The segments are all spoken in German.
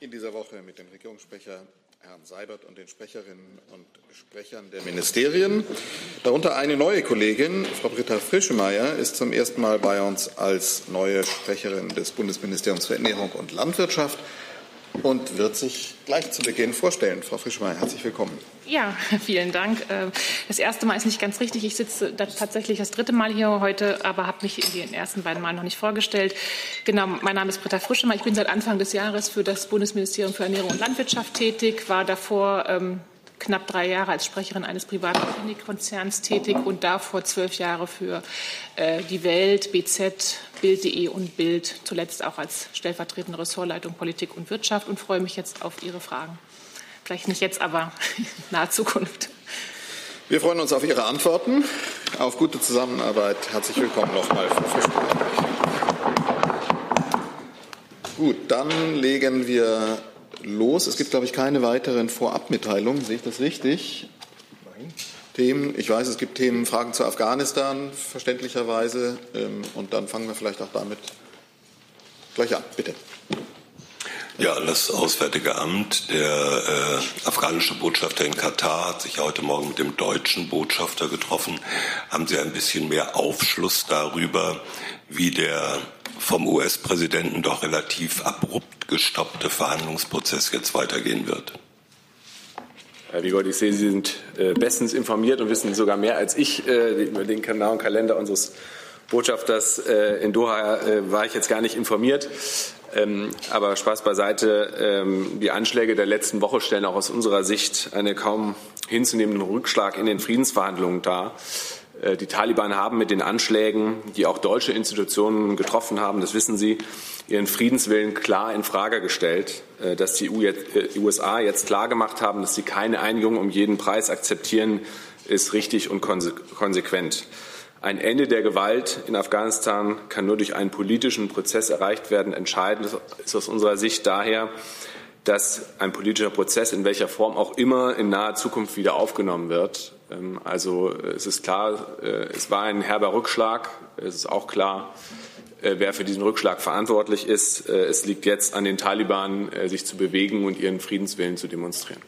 in dieser Woche mit dem Regierungssprecher Herrn Seibert und den Sprecherinnen und Sprechern der Ministerien. Darunter eine neue Kollegin, Frau Britta Frischemeyer, ist zum ersten Mal bei uns als neue Sprecherin des Bundesministeriums für Ernährung und Landwirtschaft und wird sich gleich zu Beginn vorstellen. Frau Frischmeier, herzlich willkommen. Ja, vielen Dank. Äh, das erste Mal ist nicht ganz richtig. Ich sitze tatsächlich das dritte Mal hier heute, aber habe mich in den ersten beiden Malen noch nicht vorgestellt. Genau, mein Name ist Britta Frischemeyer. Ich bin seit Anfang des Jahres für das Bundesministerium für Ernährung und Landwirtschaft tätig, war davor ähm, knapp drei Jahre als Sprecherin eines privaten Klinikkonzerns tätig und davor zwölf Jahre für äh, die Welt, BZ, Bild.de und Bild, zuletzt auch als stellvertretende Ressortleitung Politik und Wirtschaft und freue mich jetzt auf Ihre Fragen. Vielleicht nicht jetzt, aber in naher Zukunft. Wir freuen uns auf Ihre Antworten, auf gute Zusammenarbeit. Herzlich willkommen nochmal, Frau. Gut, dann legen wir los. Es gibt, glaube ich, keine weiteren Vorabmitteilungen. Sehe ich das richtig? Nein. Themen, ich weiß, es gibt Themen, Fragen zu Afghanistan, verständlicherweise. Ähm, und dann fangen wir vielleicht auch damit gleich an. Bitte. Ja, das Auswärtige Amt, der äh, afghanische Botschafter in Katar hat sich heute Morgen mit dem deutschen Botschafter getroffen. Haben Sie ein bisschen mehr Aufschluss darüber, wie der vom US-Präsidenten doch relativ abrupt gestoppte Verhandlungsprozess jetzt weitergehen wird? Herr Wiegold, ich sehe, Sie sind äh, bestens informiert und wissen sogar mehr als ich äh, über den genauen Kalender unseres Botschafters äh, in Doha war ich jetzt gar nicht informiert. Ähm, aber Spaß beiseite. Ähm, die Anschläge der letzten Woche stellen auch aus unserer Sicht einen kaum hinzunehmenden Rückschlag in den Friedensverhandlungen dar. Äh, die Taliban haben mit den Anschlägen, die auch deutsche Institutionen getroffen haben, das wissen Sie, ihren Friedenswillen klar in Frage gestellt, äh, dass die USA jetzt klargemacht haben, dass sie keine Einigung um jeden Preis akzeptieren, ist richtig und konsequent. Ein Ende der Gewalt in Afghanistan kann nur durch einen politischen Prozess erreicht werden. Entscheidend ist aus unserer Sicht daher, dass ein politischer Prozess in welcher Form auch immer in naher Zukunft wieder aufgenommen wird. Ähm, also es ist klar, äh, es war ein herber Rückschlag. Es ist auch klar, äh, wer für diesen Rückschlag verantwortlich ist. Äh, es liegt jetzt an den Taliban, sich zu bewegen und ihren Friedenswillen zu demonstrieren.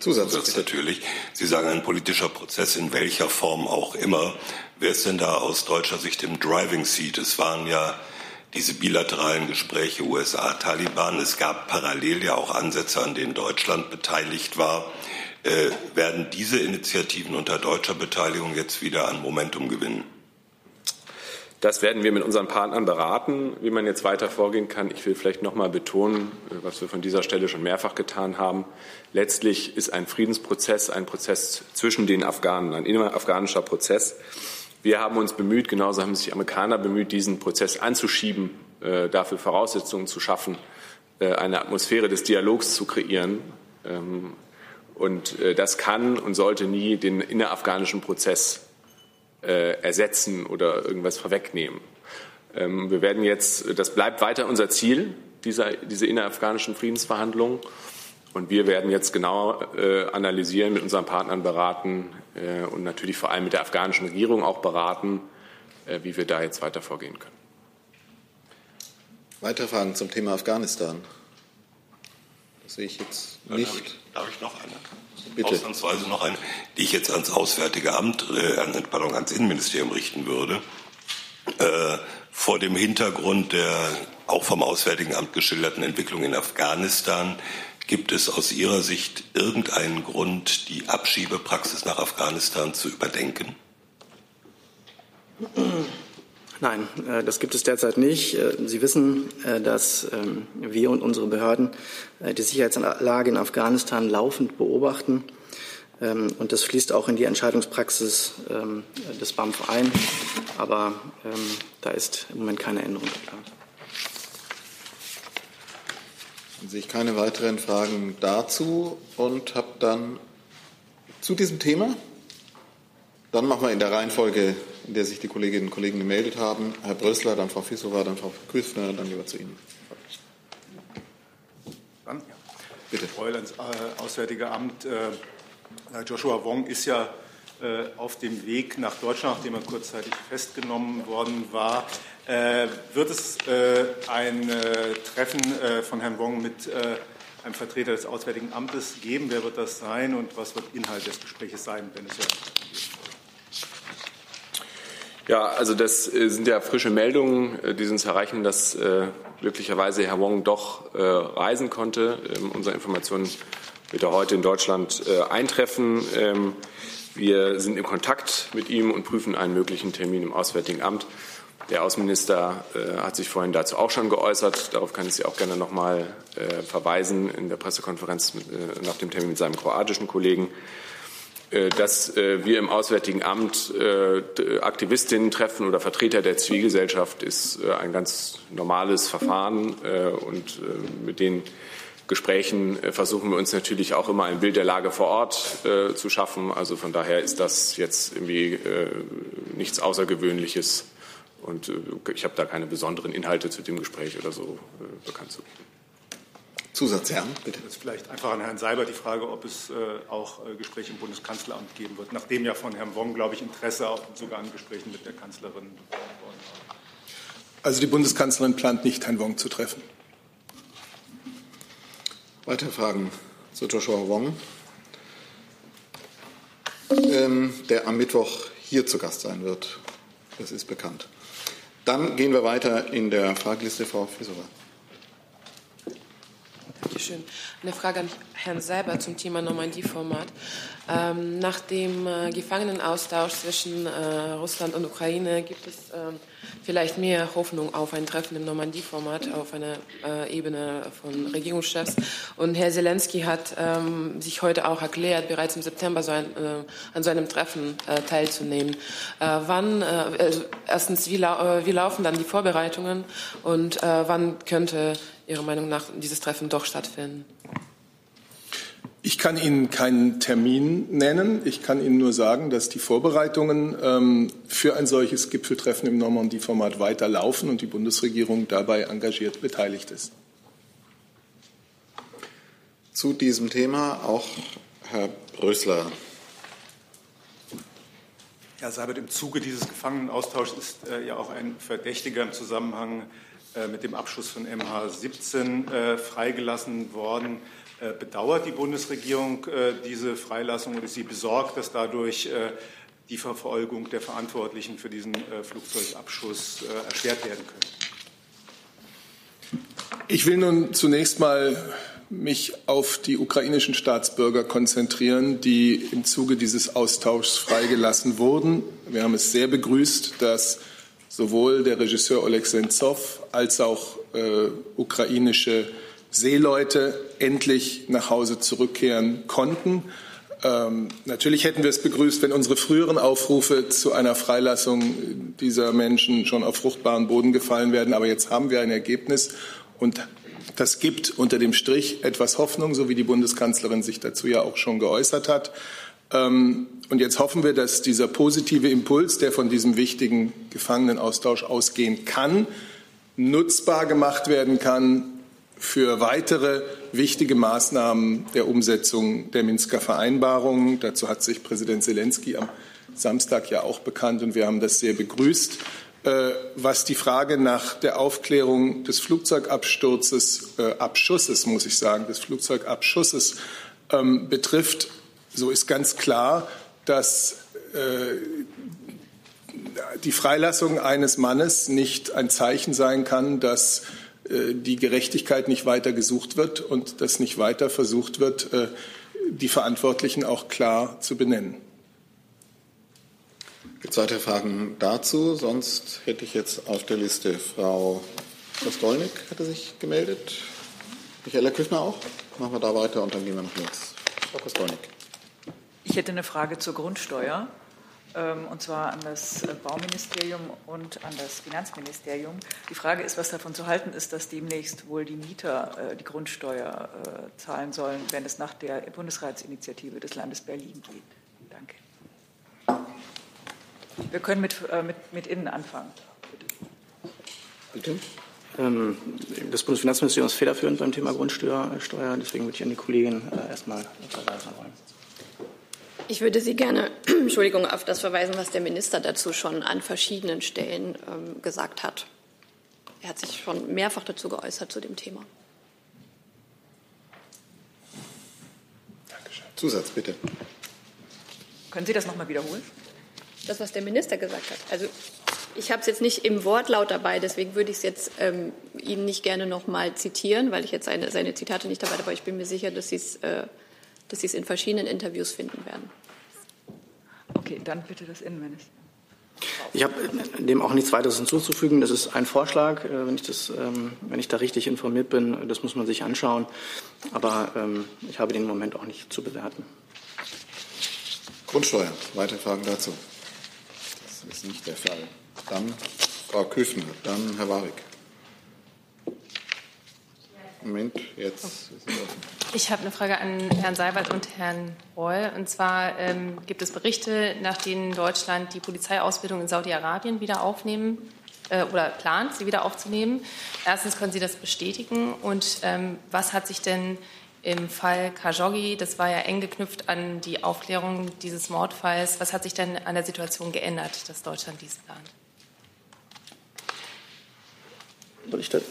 Zusatz, Zusatz natürlich. Sie sagen ein politischer Prozess in welcher Form auch immer. Wer ist denn da aus deutscher Sicht im Driving Seat? Es waren ja diese bilateralen Gespräche USA-Taliban. Es gab parallel ja auch Ansätze, an denen Deutschland beteiligt war. Äh, werden diese Initiativen unter deutscher Beteiligung jetzt wieder an Momentum gewinnen? Das werden wir mit unseren Partnern beraten, wie man jetzt weiter vorgehen kann. Ich will vielleicht noch mal betonen, was wir von dieser Stelle schon mehrfach getan haben. Letztlich ist ein Friedensprozess ein Prozess zwischen den Afghanen, ein innerafghanischer Prozess. Wir haben uns bemüht, genauso haben sich die Amerikaner bemüht, diesen Prozess anzuschieben, äh, dafür Voraussetzungen zu schaffen, äh, eine Atmosphäre des Dialogs zu kreieren. Und äh, das kann und sollte nie den innerafghanischen Prozess äh, ersetzen oder irgendwas vorwegnehmen. Ähm, wir werden jetzt, das bleibt weiter unser Ziel, dieser, diese innerafghanischen Friedensverhandlungen. Und wir werden jetzt genau äh, analysieren, mit unseren Partnern beraten und natürlich vor allem mit der afghanischen Regierung auch beraten, wie wir da jetzt weiter vorgehen können. Weitere Fragen zum Thema Afghanistan? Sehe ich jetzt nicht. Darf ich, darf ich noch eine? Bitte. Ausnahmsweise noch eine, die ich jetzt ans Auswärtige Amt, äh, pardon, ans Innenministerium richten würde. Äh, vor dem Hintergrund der auch vom Auswärtigen Amt geschilderten Entwicklung in Afghanistan Gibt es aus Ihrer Sicht irgendeinen Grund, die Abschiebepraxis nach Afghanistan zu überdenken? Nein, äh, das gibt es derzeit nicht. Äh, Sie wissen, äh, dass ähm, wir und unsere Behörden die Sicherheitslage in Afghanistan laufend beobachten. Ähm, und das fließt auch in die Entscheidungspraxis ähm, des BAMF ein. Aber da ist im Moment keine Änderung geplant. Dann sehe ich keine weiteren Fragen dazu und habe dann zu diesem Thema, dann machen wir in der Reihenfolge, der sich die Kolleginnen und Kollegen gemeldet haben, Herr Brössler, dann Frau Fissova, dann Frau Küffner, dann lieber zu Ihnen. Dann, ja. Bitte. Fräuleins äh, Auswärtige Amt, äh, Joshua Wong ist ja äh, auf dem Weg nach Deutschland, nachdem er kurzzeitig festgenommen worden war. Äh, wird es äh, ein äh, Treffen von Herrn Wong mit einem Vertreter des Auswärtigen Amtes geben? Wer wird das sein und was wird Inhalt des Gesprächs sein, wenn es so ja, also das äh, sind ja frische Meldungen, die uns erreichen, dass äh, glücklicherweise Herr Wong doch äh, reisen konnte. Ähm, unsere Informationen wird er heute in Deutschland äh, eintreffen. Ähm, wir sind in Kontakt mit ihm und prüfen einen möglichen Termin im Auswärtigen Amt. Der Außenminister äh, hat sich vorhin dazu auch schon geäußert. Darauf kann ich Sie auch gerne noch mal äh, verweisen in der Pressekonferenz äh, nach dem Termin mit seinem kroatischen Kollegen. Äh, dass äh, wir im Auswärtigen Amt äh, Aktivistinnen treffen oder Vertreter der Zivilgesellschaft, ist ein ganz normales Verfahren. Und mit den Gesprächen versuchen wir uns natürlich auch immer ein Bild der Lage vor Ort zu schaffen. Also von daher ist das jetzt irgendwie nichts Außergewöhnliches. Und ich habe da keine besonderen Inhalte zu dem Gespräch oder so bekannt zu geben. Zusatz, Herr, bitte. Das ist vielleicht einfach an Herrn Seibert die Frage, ob es äh, auch äh, Gespräche im Bundeskanzleramt geben wird, nachdem ja von Herrn Wong, glaube ich, Interesse auch sogar an Gesprächen mit der Kanzlerin worden war. Also die Bundeskanzlerin plant nicht, Herrn Wong zu treffen. Weitere Fragen zu Joshua Wong, ähm, der am Mittwoch hier zu Gast sein wird. Das ist bekannt. Dann gehen wir weiter in der Frageliste, Frau Fisserer. Dankeschön. Eine Frage an Herrn Seiber zum Thema Normandie-Format. Ähm, nach dem äh, Gefangenenaustausch zwischen äh, Russland und Ukraine gibt es äh, vielleicht mehr Hoffnung auf ein Treffen im Normandie-Format auf einer äh, Ebene von Regierungschefs. Und Herr Zelensky hat ähm, sich heute auch erklärt, bereits im September so ein, äh, an so einem Treffen äh, teilzunehmen. wann, also erstens, wie, lau wie, laufen dann die Vorbereitungen und wann könnte Ihrer Meinung nach dieses Treffen doch stattfinden? Ich kann Ihnen keinen Termin nennen. Ich kann Ihnen nur sagen, dass die Vorbereitungen ähm, für ein solches Gipfeltreffen im Normandie-Format weiterlaufen und die Bundesregierung dabei engagiert beteiligt ist. Zu diesem Thema auch Herr Brösler. Herr Seibert, im Zuge dieses Gefangenenaustauschs ist äh, ja auch ein Verdächtiger im Zusammenhang äh, mit dem Abschuss von MH17 äh, freigelassen worden. Äh, bedauert die Bundesregierung diese Freilassung und ist sie besorgt, dass dadurch die Verfolgung der Verantwortlichen für diesen Flugzeugabschuss erschwert werden könnte? Ich will nun zunächst mal mich auf die ukrainischen Staatsbürger konzentrieren, die im Zuge dieses Austauschs freigelassen wurden. Wir haben es sehr begrüßt, dass sowohl der Regisseur Oleg Sentsov als auch äh, ukrainische Seeleute endlich nach Hause zurückkehren konnten. Ähm, natürlich hätten wir es begrüßt, wenn unsere früheren Aufrufe zu einer Freilassung dieser Menschen schon auf fruchtbaren Boden gefallen wären. Aber jetzt haben wir ein Ergebnis und das gibt unter dem Strich etwas Hoffnung, so wie die Bundeskanzlerin sich dazu ja auch schon geäußert hat. Ähm, und jetzt hoffen wir, dass dieser positive Impuls, der von diesem wichtigen Gefangenenaustausch ausgehen kann, nutzbar gemacht werden kann für weitere wichtige Maßnahmen der Umsetzung der Minsker Vereinbarung. Dazu hat sich Präsident Zelensky am Samstag ja auch bekannt und wir haben das sehr begrüßt. Äh, was die Frage nach der Aufklärung des Flugzeugabsturzes, äh, Abschusses, muss ich sagen, des Flugzeugabschusses ähm, betrifft, so ist ganz klar, dass äh, die Freilassung eines Mannes nicht ein Zeichen sein kann, dass die Gerechtigkeit nicht weiter gesucht wird und dass nicht weiter versucht wird, äh, die Verantwortlichen auch klar zu benennen. Gibt es weitere Fragen dazu? Sonst hätte ich jetzt auf der Liste Frau Kostolnik hatte sich gemeldet. Michaela Küchner auch. Machen wir da weiter und dann gehen wir noch links. Frau Kostolnik. Ich hätte eine Frage zur Grundsteuer, und zwar an das äh, Bauministerium und an das Finanzministerium. Die Frage ist, was davon zu halten ist, dass demnächst wohl die Mieter äh, die Grundsteuer äh, zahlen sollen, wenn es nach der Bundesratsinitiative des Landes Berlin geht. Danke. Wir können mit, mit, mit Innen anfangen. Bitte. Ähm, das Bundesfinanzministerium ist federführend beim Thema Grundsteuer, deswegen würde ich an die Kollegin erstmal verweisen wollen. Ich würde Sie gerne Entschuldigung, auf das verweisen, was der Minister dazu schon an verschiedenen Stellen ähm, gesagt hat. Er hat sich schon mehrfach dazu geäußert zu dem Thema. Zusatz, bitte. Können Sie das noch mal wiederholen? Das, was der Minister gesagt hat. Also ich habe es jetzt nicht im Wortlaut dabei, deswegen würde ich es jetzt ähm, Ihnen nicht gerne noch mal zitieren, weil ich jetzt seine, seine Zitate nicht dabei habe. Aber ich bin mir sicher, dass Sie es äh, dass Sie es in verschiedenen Interviews finden werden. Okay, dann bitte das Innenministerium. Ich habe dem auch nichts weiteres hinzuzufügen. Das ist ein Vorschlag, äh, wenn ich, das, ähm, wenn ich da richtig informiert bin. Das muss man sich anschauen. Aber ähm, ich habe den Moment auch nicht zu bewerten. Grundsteuer. Weitere Fragen dazu? Das ist nicht der Fall. Dann Frau Küfner, dann Herr Warwick. Moment, jetzt Ich habe eine Frage an Herrn Seibert und Herrn Reul. Und zwar ähm, gibt es Berichte, nach denen Deutschland die Polizeiausbildung in Saudi-Arabien wieder aufnehmen äh, oder plant, sie wieder aufzunehmen. Erstens können Sie das bestätigen. Und ähm, was hat sich denn im Fall Khashoggi, das war ja eng geknüpft an die Aufklärung dieses Mordfalls, was hat sich denn an der Situation geändert, dass Deutschland dies plant? Soll ich das?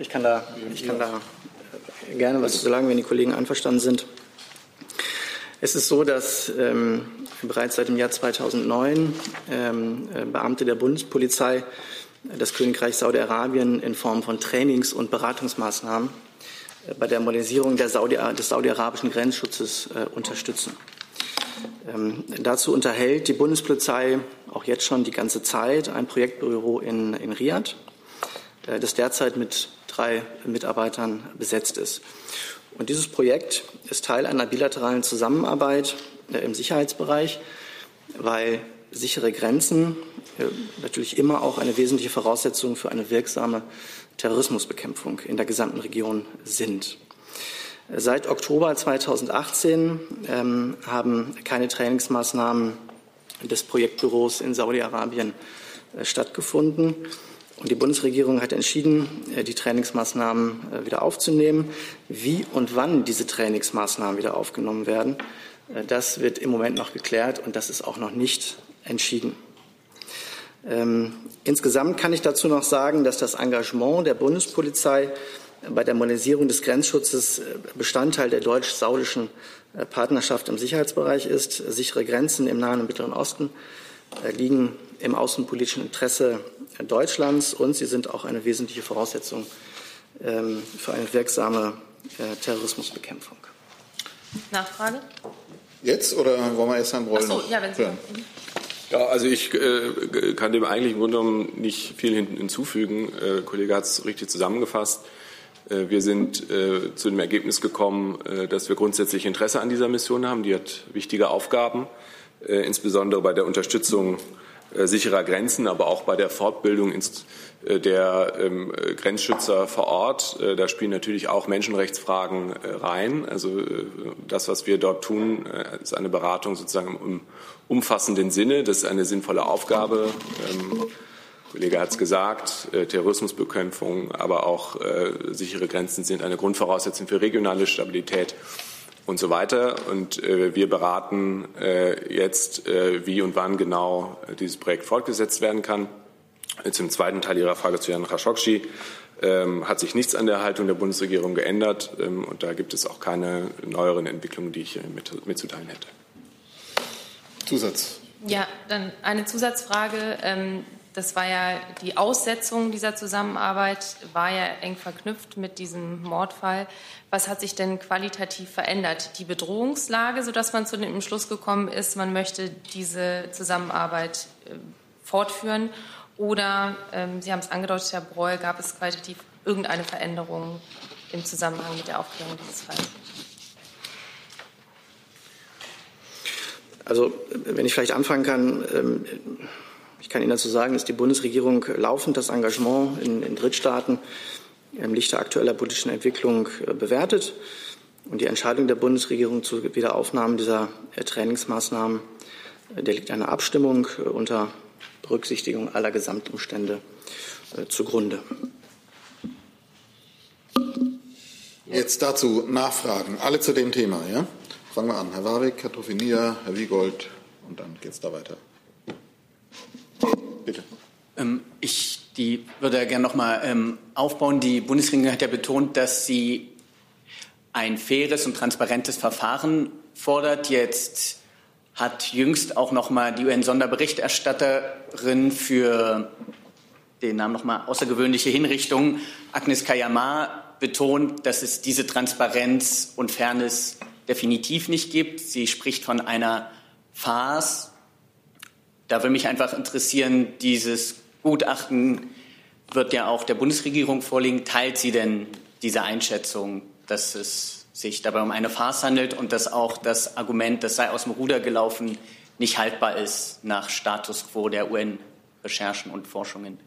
Ich kann da, ich kann da gerne was zu sagen, wenn die Kollegen einverstanden sind. Es ist so, dass ähm, bereits seit dem Jahr 2009 ähm, äh, Beamte der Bundespolizei das Königreich Saudi-Arabien in Form von Trainings- und Beratungsmaßnahmen äh, bei der Modernisierung der Saudi des saudi-arabischen Grenzschutzes äh, unterstützen. Ähm, dazu unterhält die Bundespolizei auch jetzt schon die ganze Zeit ein Projektbüro in, in Riyadh, äh, das derzeit mit drei Mitarbeitern besetzt ist. Und dieses Projekt ist Teil einer bilateralen Zusammenarbeit äh, im Sicherheitsbereich, weil sichere Grenzen äh, natürlich immer auch eine wesentliche Voraussetzung für eine wirksame Terrorismusbekämpfung in der gesamten Region sind. Seit Oktober 2018 ähm, haben keine Trainingsmaßnahmen des Projektbüros in Saudi-Arabien äh, stattgefunden. Und die Bundesregierung hat entschieden, äh, die Trainingsmaßnahmen äh, wieder aufzunehmen. Wie und wann diese Trainingsmaßnahmen wieder aufgenommen werden, äh, das wird im Moment noch geklärt und das ist auch noch nicht entschieden. Ähm, insgesamt kann ich dazu noch sagen, dass das Engagement der Bundespolizei bei der Modernisierung des Grenzschutzes Bestandteil der deutsch-saudischen Partnerschaft im Sicherheitsbereich ist. Sichere Grenzen im Nahen und Mittleren Osten liegen im außenpolitischen Interesse Deutschlands und sie sind auch eine wesentliche Voraussetzung ähm, für eine wirksame äh, Terrorismusbekämpfung. Nachfrage? Jetzt oder wollen wir erst Herrn Broll so, ja, wenn Sie hören? Ja, also ich äh, kann dem eigentlich im Grunde genommen nicht viel hinzufügen. Äh, der Kollege hat es richtig zusammengefasst. Äh, wir sind äh, zu dem Ergebnis gekommen, äh, dass wir grundsätzlich Interesse an dieser Mission haben. Die hat wichtige Aufgaben, insbesondere bei der Unterstützung äh, sicherer Grenzen, aber auch bei der Fortbildung äh, der ähm, Grenzschützer vor Ort. Äh, da spielen natürlich auch Menschenrechtsfragen rein. Also das, was wir dort tun, ist eine Beratung sozusagen im umfassenden Sinne. Das ist eine sinnvolle Aufgabe. Ähm, Kollege hat es gesagt, Terrorismusbekämpfung, aber auch sichere Grenzen sind eine Grundvoraussetzung für regionale Stabilität und so weiter. Und äh, wir beraten äh, jetzt, äh, wie und wann genau dieses Projekt fortgesetzt werden kann. Zum zweiten Teil Ihrer Frage zu Herrn Khashoggi ähm, hat sich nichts an der Haltung der Bundesregierung geändert. Ähm, und da gibt es auch keine neueren Entwicklungen, die ich hier mit, mitzuteilen hätte. Zusatz. Ja, dann eine Zusatzfrage. Ähm, das war ja die Aussetzung dieser Zusammenarbeit, war ja eng verknüpft mit diesem Mordfall. Was hat sich denn qualitativ verändert? Die Bedrohungslage, sodass man zu dem Schluss gekommen ist, man möchte diese Zusammenarbeit äh, fortführen? Oder, ähm, Sie haben es angedeutet, Herr Breul, gab es qualitativ irgendeine Veränderung im Zusammenhang mit der Aufklärung dieses Falls? Also, wenn ich vielleicht anfangen kann, ähm, ich kann Ihnen dazu sagen, dass die Bundesregierung laufend das Engagement in, in Drittstaaten im Lichte aktueller politischen Entwicklung äh, bewertet. Und die Entscheidung der Bundesregierung zur Wiederaufnahme dieser äh, Trainingsmaßnahmen, äh, der liegt einer Abstimmung unter Berücksichtigung aller Gesamtumstände zugrunde. Jetzt dazu Nachfragen, alle zu dem Thema. Ja? Fangen wir an. Herr Warwick, Herr Troffinia, Herr Wiegold und dann geht es da weiter. Bitte. Ähm, ich die würde gerne noch mal ähm, aufbauen. Die Bundesregierung hat ja betont, dass sie ein faires und transparentes Verfahren fordert. Jetzt hat jüngst auch noch mal die UN-Sonderberichterstatterin für den Namen noch mal außergewöhnliche Hinrichtung, Agnes Kayamar, betont, dass es diese Transparenz und Fairness definitiv nicht gibt. Sie spricht von einer Farce. Da würde mich einfach interessieren, dieses Gutachten wird ja auch der Bundesregierung vorliegen. Teilt sie denn diese Einschätzung, dass es sich dabei um eine Farce handelt und dass auch das Argument, das sei aus dem Ruder gelaufen, nicht haltbar ist nach Status quo der UN-Recherchen und Forschungen?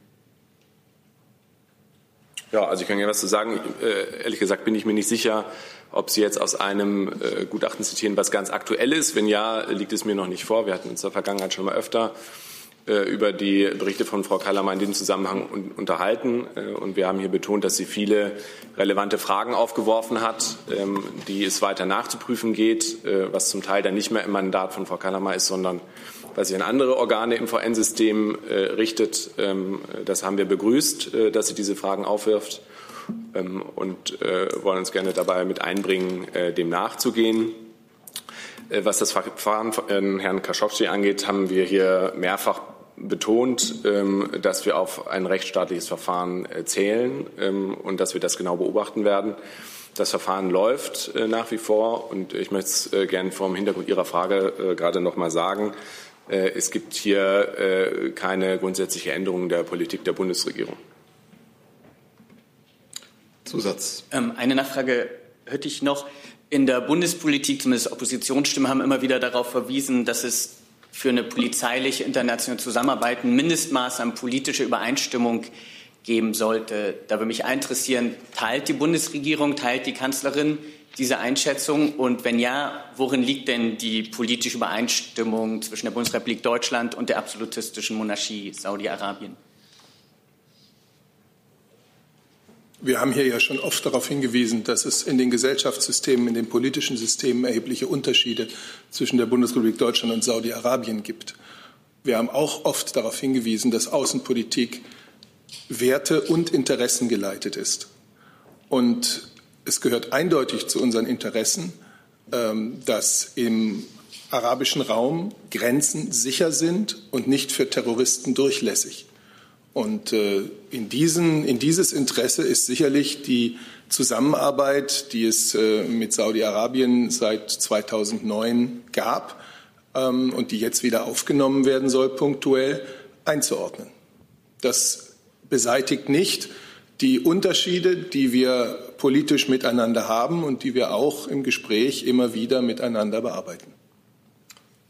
Ja, also ich kann ja was zu sagen. Äh, ehrlich gesagt bin ich mir nicht sicher, ob Sie jetzt aus einem äh, Gutachten zitieren, was ganz aktuell ist. Wenn ja, liegt es mir noch nicht vor. Wir hatten uns in der Vergangenheit schon mal öfter äh, über die Berichte von Frau Kallermann in diesem Zusammenhang un unterhalten. Äh, und wir haben hier betont, dass sie viele relevante Fragen aufgeworfen hat, ähm, die es weiter nachzuprüfen geht, äh, was zum Teil dann nicht mehr im Mandat von Frau Kallermann ist, sondern was sich an andere Organe im VN-System richtet. Ähm, das haben wir begrüßt, dass sie diese Fragen aufwirft ähm, und äh, wollen uns gerne dabei mit einbringen, äh, dem nachzugehen. Äh, was das Verfahren von Herrn Kaschowski angeht, haben wir hier mehrfach betont, ähm, dass wir auf ein rechtsstaatliches Verfahren äh, zählen ähm, und dass wir das genau beobachten werden. Das Verfahren läuft nach wie vor und ich möchte es gerne vor dem Hintergrund Ihrer Frage gerade noch mal sagen. Äh, es gibt hier äh, keine grundsätzliche Änderung der Politik der Bundesregierung. Zusatz. Ähm, eine Nachfrage hätte ich noch. In der Bundespolitik, zumindest Oppositionsstimmen, haben immer wieder darauf verwiesen, dass es für eine polizeiliche internationale Zusammenarbeit ein Mindestmaß an politischer Übereinstimmung geben sollte. Da würde mich interessieren, teilt die Bundesregierung, teilt die Kanzlerin diese Einschätzung? Und wenn ja, worin liegt denn die politische Übereinstimmung zwischen der Bundesrepublik Deutschland und der absolutistischen Monarchie Saudi-Arabien? Wir haben hier ja schon oft darauf hingewiesen, dass es in den Gesellschaftssystemen, in den politischen Systemen erhebliche Unterschiede zwischen der Bundesrepublik Deutschland und Saudi-Arabien gibt. Wir haben auch oft darauf hingewiesen, dass Außenpolitik Werte und Interessen geleitet ist. Und es gehört eindeutig zu unseren Interessen, ähm, dass im arabischen Raum Grenzen sicher sind und nicht für Terroristen durchlässig. Und äh, in, diesen, in dieses Interesse ist sicherlich die Zusammenarbeit, die es äh, mit Saudi-Arabien seit 2009 gab ähm, und die jetzt wieder aufgenommen werden soll, punktuell einzuordnen. Das beseitigt nicht die Unterschiede, die wir politisch miteinander haben und die wir auch im Gespräch immer wieder miteinander bearbeiten.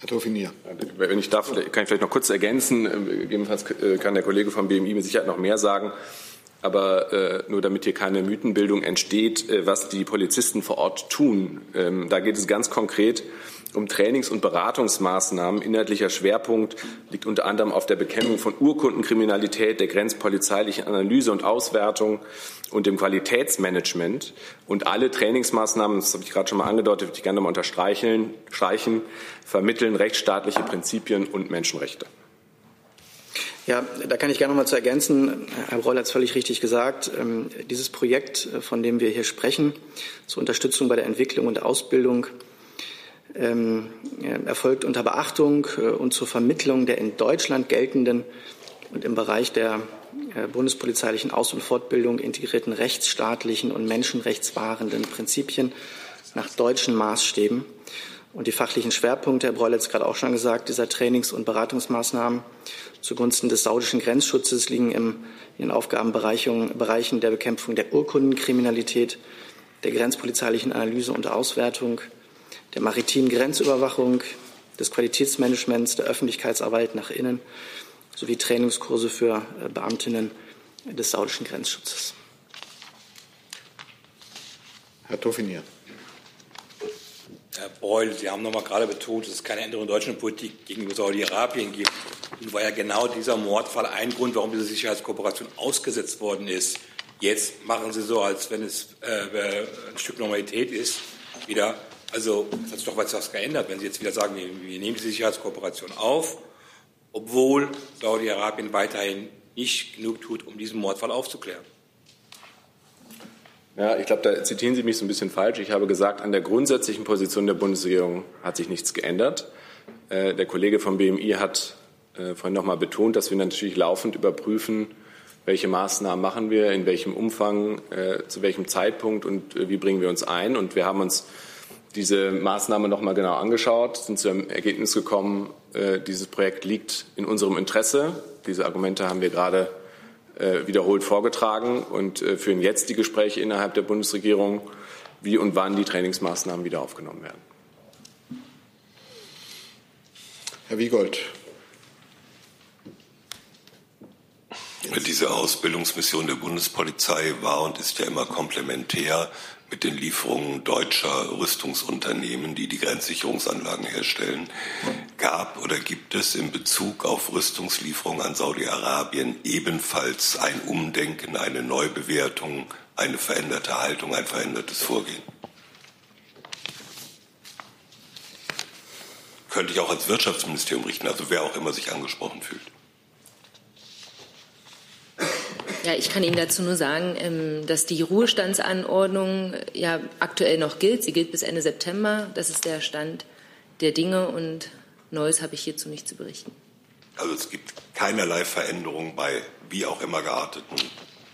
Herr Tofinier. Wenn ich darf, kann ich vielleicht noch kurz ergänzen. Gegebenenfalls äh, kann der Kollege vom BMI mit Sicherheit noch mehr sagen. Aber äh, nur damit hier keine Mythenbildung entsteht, äh, was die Polizisten vor Ort tun. Ähm, da geht es ganz konkret um Trainings- und Beratungsmaßnahmen. Inhaltlicher Schwerpunkt liegt unter anderem auf der Bekämpfung von Urkundenkriminalität, der grenzpolizeilichen Analyse und Auswertung und dem Qualitätsmanagement. Und alle Trainingsmaßnahmen, das habe ich gerade schon mal angedeutet, würde ich gerne mal unterstreichen, streichen, vermitteln rechtsstaatliche Prinzipien und Menschenrechte. Ja, da kann ich gerne noch mal zu ergänzen. Herr Breul hat es völlig richtig gesagt. Ähm, dieses Projekt, äh, von dem wir hier sprechen, zur Unterstützung bei der Entwicklung und Ausbildung erfolgt unter Beachtung äh, und zur Vermittlung der in Deutschland geltenden und im Bereich der äh, bundespolizeilichen Aus- und Fortbildung integrierten rechtsstaatlichen und menschenrechtswahrenden Prinzipien nach deutschen Maßstäben. Und die fachlichen Schwerpunkte, Herr Breul hat es gerade auch schon gesagt, dieser Trainings- und Beratungsmaßnahmen zugunsten des saudischen Grenzschutzes liegen im, in den Aufgabenbereichen der Bekämpfung der Urkundenkriminalität, der grenzpolizeilichen Analyse und Auswertung, der maritimen Grenzüberwachung, des Qualitätsmanagements, der Öffentlichkeitsarbeit nach innen sowie Trainingskurse für äh, Beamtinnen des saudischen Grenzschutzes. Herr Tofinier. Herr Breul, Sie haben noch mal gerade betont, dass es keine Änderung der deutschen Politik gegenüber Saudi-Arabien gibt. Und war ja genau dieser Mordfall ein Grund, warum diese Sicherheitskooperation ausgesetzt worden ist. Jetzt machen Sie so, als wenn es äh, ein Stück Normalität ist, wieder also hat sich doch was geändert, wenn Sie jetzt wieder sagen, wir, nehmen die Sicherheitskooperation auf, obwohl Saudi-Arabien weiterhin nicht genug tut, um diesen Mordfall aufzuklären. Ja, ich glaube, da zitieren Sie mich so ein bisschen falsch. Ich habe gesagt, an der grundsätzlichen Position der Bundesregierung hat sich nichts geändert. Äh, der Kollege vom BMI hat äh, vorhin noch mal betont, dass wir natürlich laufend überprüfen, welche Maßnahmen machen wir, in welchem Umfang, äh, zu welchem Zeitpunkt und wie bringen wir uns ein. Und wir haben uns diese Maßnahme noch mal genau angeschaut, sind zu dem Ergebnis gekommen, dieses Projekt liegt in unserem Interesse. Diese Argumente haben wir gerade äh, wiederholt vorgetragen und äh, führen jetzt die Gespräche innerhalb der Bundesregierung, wie und wann die Trainingsmaßnahmen wieder aufgenommen werden. Herr Wiegold. Diese Ausbildungsmission der Bundespolizei war und ist ja immer komplementär mit den Lieferungen deutscher Rüstungsunternehmen, die die Grenzsicherungsanlagen herstellen. Gab oder gibt es in Bezug auf Rüstungslieferungen an Saudi-Arabien ebenfalls ein Umdenken, eine Neubewertung, eine veränderte Haltung, ein verändertes Vorgehen? Könnte ich auch als Wirtschaftsministerium richten, also wer auch immer sich angesprochen fühlt. Ja, ich kann Ihnen dazu nur sagen, ähm, dass die Ruhestandsanordnung ja aktuell noch gilt. Sie gilt bis Ende September. Das ist der Stand der Dinge und Neues habe ich hierzu nicht zu berichten. Also es gibt keinerlei Veränderungen bei wie auch immer gearteten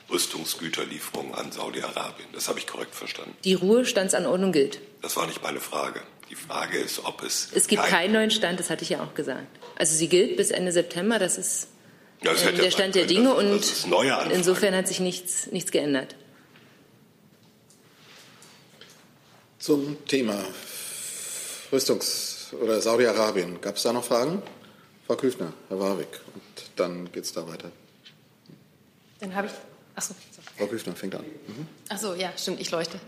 Rüstungsgüterlieferungen an Saudi-Arabien. Das habe ich korrekt verstanden. Die Ruhestandsanordnung gilt. Das war nicht meine Frage. Die Frage ist, ob es. Es gibt kein keinen neuen Stand, das hatte ich ja auch gesagt. Also sie gilt bis Ende September, das ist ja, äh, der Stand der Dinge und insofern hat sich nichts, nichts geändert. Zum Thema Rüstungs- oder Saudi-Arabien. Gab es da noch Fragen? Frau Küfner, Herr Warwick. Und dann geht es da weiter. Dann habe ich. Achso. Frau Küfner fängt an. Mhm. Achso, ja, stimmt, ich leuchte.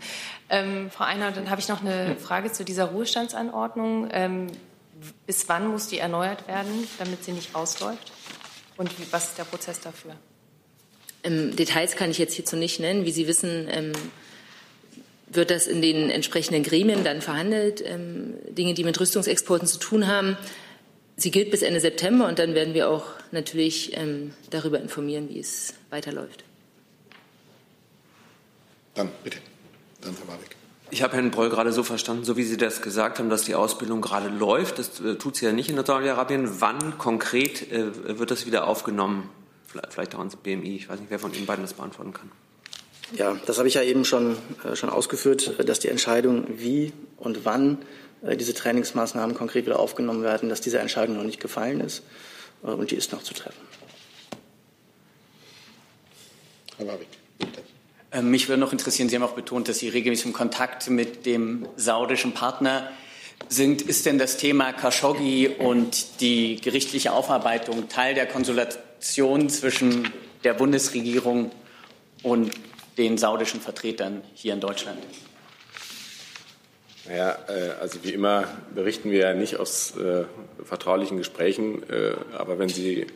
Ähm, Frau Einer, dann habe ich noch eine Frage zu dieser Ruhestandsanordnung. Ähm, bis wann muss die erneuert werden, damit sie nicht ausläuft? Und was ist der Prozess dafür? Ähm, Details kann ich jetzt hierzu nicht nennen. Wie Sie wissen, ähm, wird das in den entsprechenden Gremien dann verhandelt. Ähm, Dinge, die mit Rüstungsexporten zu tun haben. Sie gilt bis Ende September und dann werden wir auch natürlich ähm, darüber informieren, wie es weiterläuft. Dann bitte. Dann Herr Warwick. Ich habe Herrn Breul gerade so verstanden, so wie Sie das gesagt haben, dass die Ausbildung gerade läuft. Das äh, tut sie ja nicht in Saudi-Arabien. Wann konkret äh, wird das wieder aufgenommen? Vielleicht, vielleicht auch ans BMI. Ich weiß nicht, wer von Ihnen beiden das beantworten kann. Ja, das habe ich ja eben schon, äh, schon ausgeführt, dass die Entscheidung, wie und wann äh, diese Trainingsmaßnahmen konkret wieder aufgenommen werden, dass diese Entscheidung noch nicht gefallen ist äh, und die ist noch zu treffen. Herr Warwick, bitte. Ähm, mich würde noch interessieren, Sie haben auch betont, dass Sie regelmäßig im Kontakt mit dem saudischen Partner sind. Ist denn das Thema Khashoggi und die gerichtliche Aufarbeitung Teil der Konsultation zwischen der Bundesregierung und den saudischen Vertretern hier in Deutschland? Ja, äh, also wie immer berichten wir ja nicht aus äh, vertraulichen Gesprächen, äh, aber wenn Sie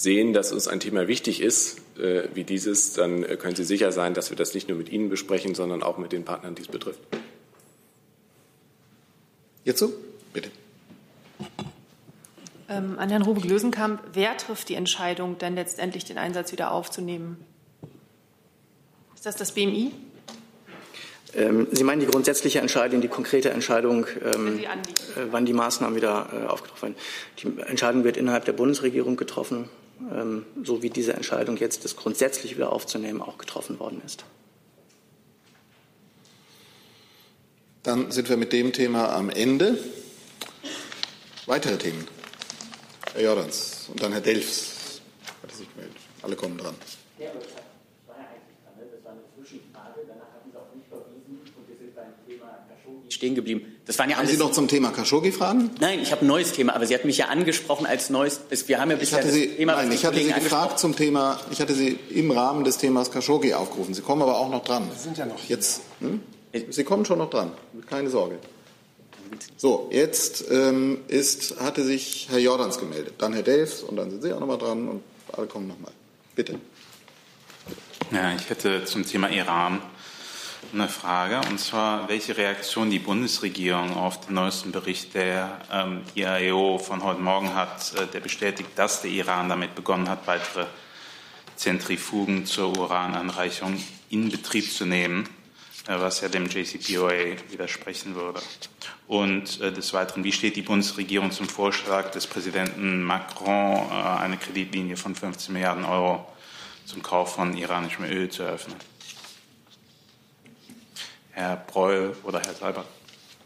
sehen, dass uns ein Thema wichtig ist, äh, wie dieses, dann äh, können Sie sicher sein, dass wir das nicht nur mit Ihnen besprechen, sondern auch mit den Partnern, die es betrifft. Hierzu? Bitte. Ähm, an Herrn Rubik-Lösenkamp, wer trifft die Entscheidung, denn letztendlich den Einsatz wieder aufzunehmen? Ist das das BMI? Ähm, Sie meinen die grundsätzliche Entscheidung, die konkrete Entscheidung, ähm, äh, wann die Maßnahmen wieder äh, aufgetroffen werden. Die Entscheidung wird innerhalb der Bundesregierung getroffen, so wie diese Entscheidung jetzt, das grundsätzlich wieder aufzunehmen, auch getroffen worden ist. Dann sind wir mit dem Thema am Ende. Weitere Themen. Herr Jordans und dann Herr Delfs. Hat sich gemeldet. Alle kommen dran. stehen geblieben. Das waren ja haben Sie noch zum Thema Khashoggi fragen? Nein, ich habe ein neues Thema, aber Sie hatten mich ja angesprochen als neues. Wir haben ja bisher ich hatte Sie, das Thema, nein, ich hatte Sie gefragt zum Thema, ich hatte Sie im Rahmen des Themas Khashoggi aufgerufen. Sie kommen aber auch noch dran. Sie sind ja noch jetzt. Hm? Sie kommen schon noch dran, keine Sorge. So, jetzt ähm, ist, hatte sich Herr Jordans gemeldet, dann Herr Delfs und dann sind Sie auch noch mal dran und alle kommen noch mal. Bitte. Ja, ich hätte zum Thema Iran eine Frage, und zwar, welche Reaktion die Bundesregierung auf den neuesten Bericht der ähm, IAEO von heute Morgen hat, äh, der bestätigt, dass der Iran damit begonnen hat, weitere Zentrifugen zur Urananreichung in Betrieb zu nehmen, äh, was ja dem JCPOA widersprechen würde. Und äh, des Weiteren, wie steht die Bundesregierung zum Vorschlag des Präsidenten Macron, äh, eine Kreditlinie von 15 Milliarden Euro zum Kauf von iranischem Öl zu eröffnen? Herr Breul oder Herr Seibert?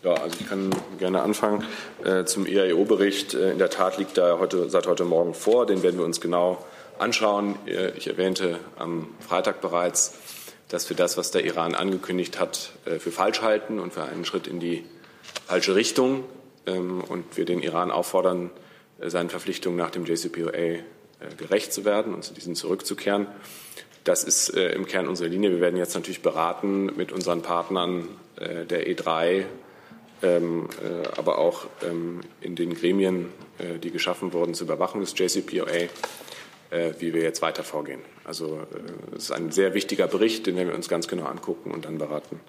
Ja, also ich kann gerne anfangen. Äh, zum EIO-Bericht. Äh, in der Tat liegt er heute, seit heute Morgen vor. Den werden wir uns genau anschauen. Äh, ich erwähnte am Freitag bereits, dass wir das, was der Iran angekündigt hat, äh, für falsch halten und für einen Schritt in die falsche Richtung. Ähm, und wir den Iran auffordern, äh, seinen Verpflichtungen nach dem JCPOA äh, gerecht zu werden und zu diesen zurückzukehren. Das ist äh, im Kern unsere Linie. Wir werden jetzt natürlich beraten mit unseren Partnern äh, der E3, ähm, äh, aber auch ähm, in den Gremien, äh, die geschaffen wurden zur Überwachung des JCPOA, äh, wie wir jetzt weiter vorgehen. Also äh, es ist ein sehr wichtiger Bericht, den werden wir uns ganz genau angucken und dann beraten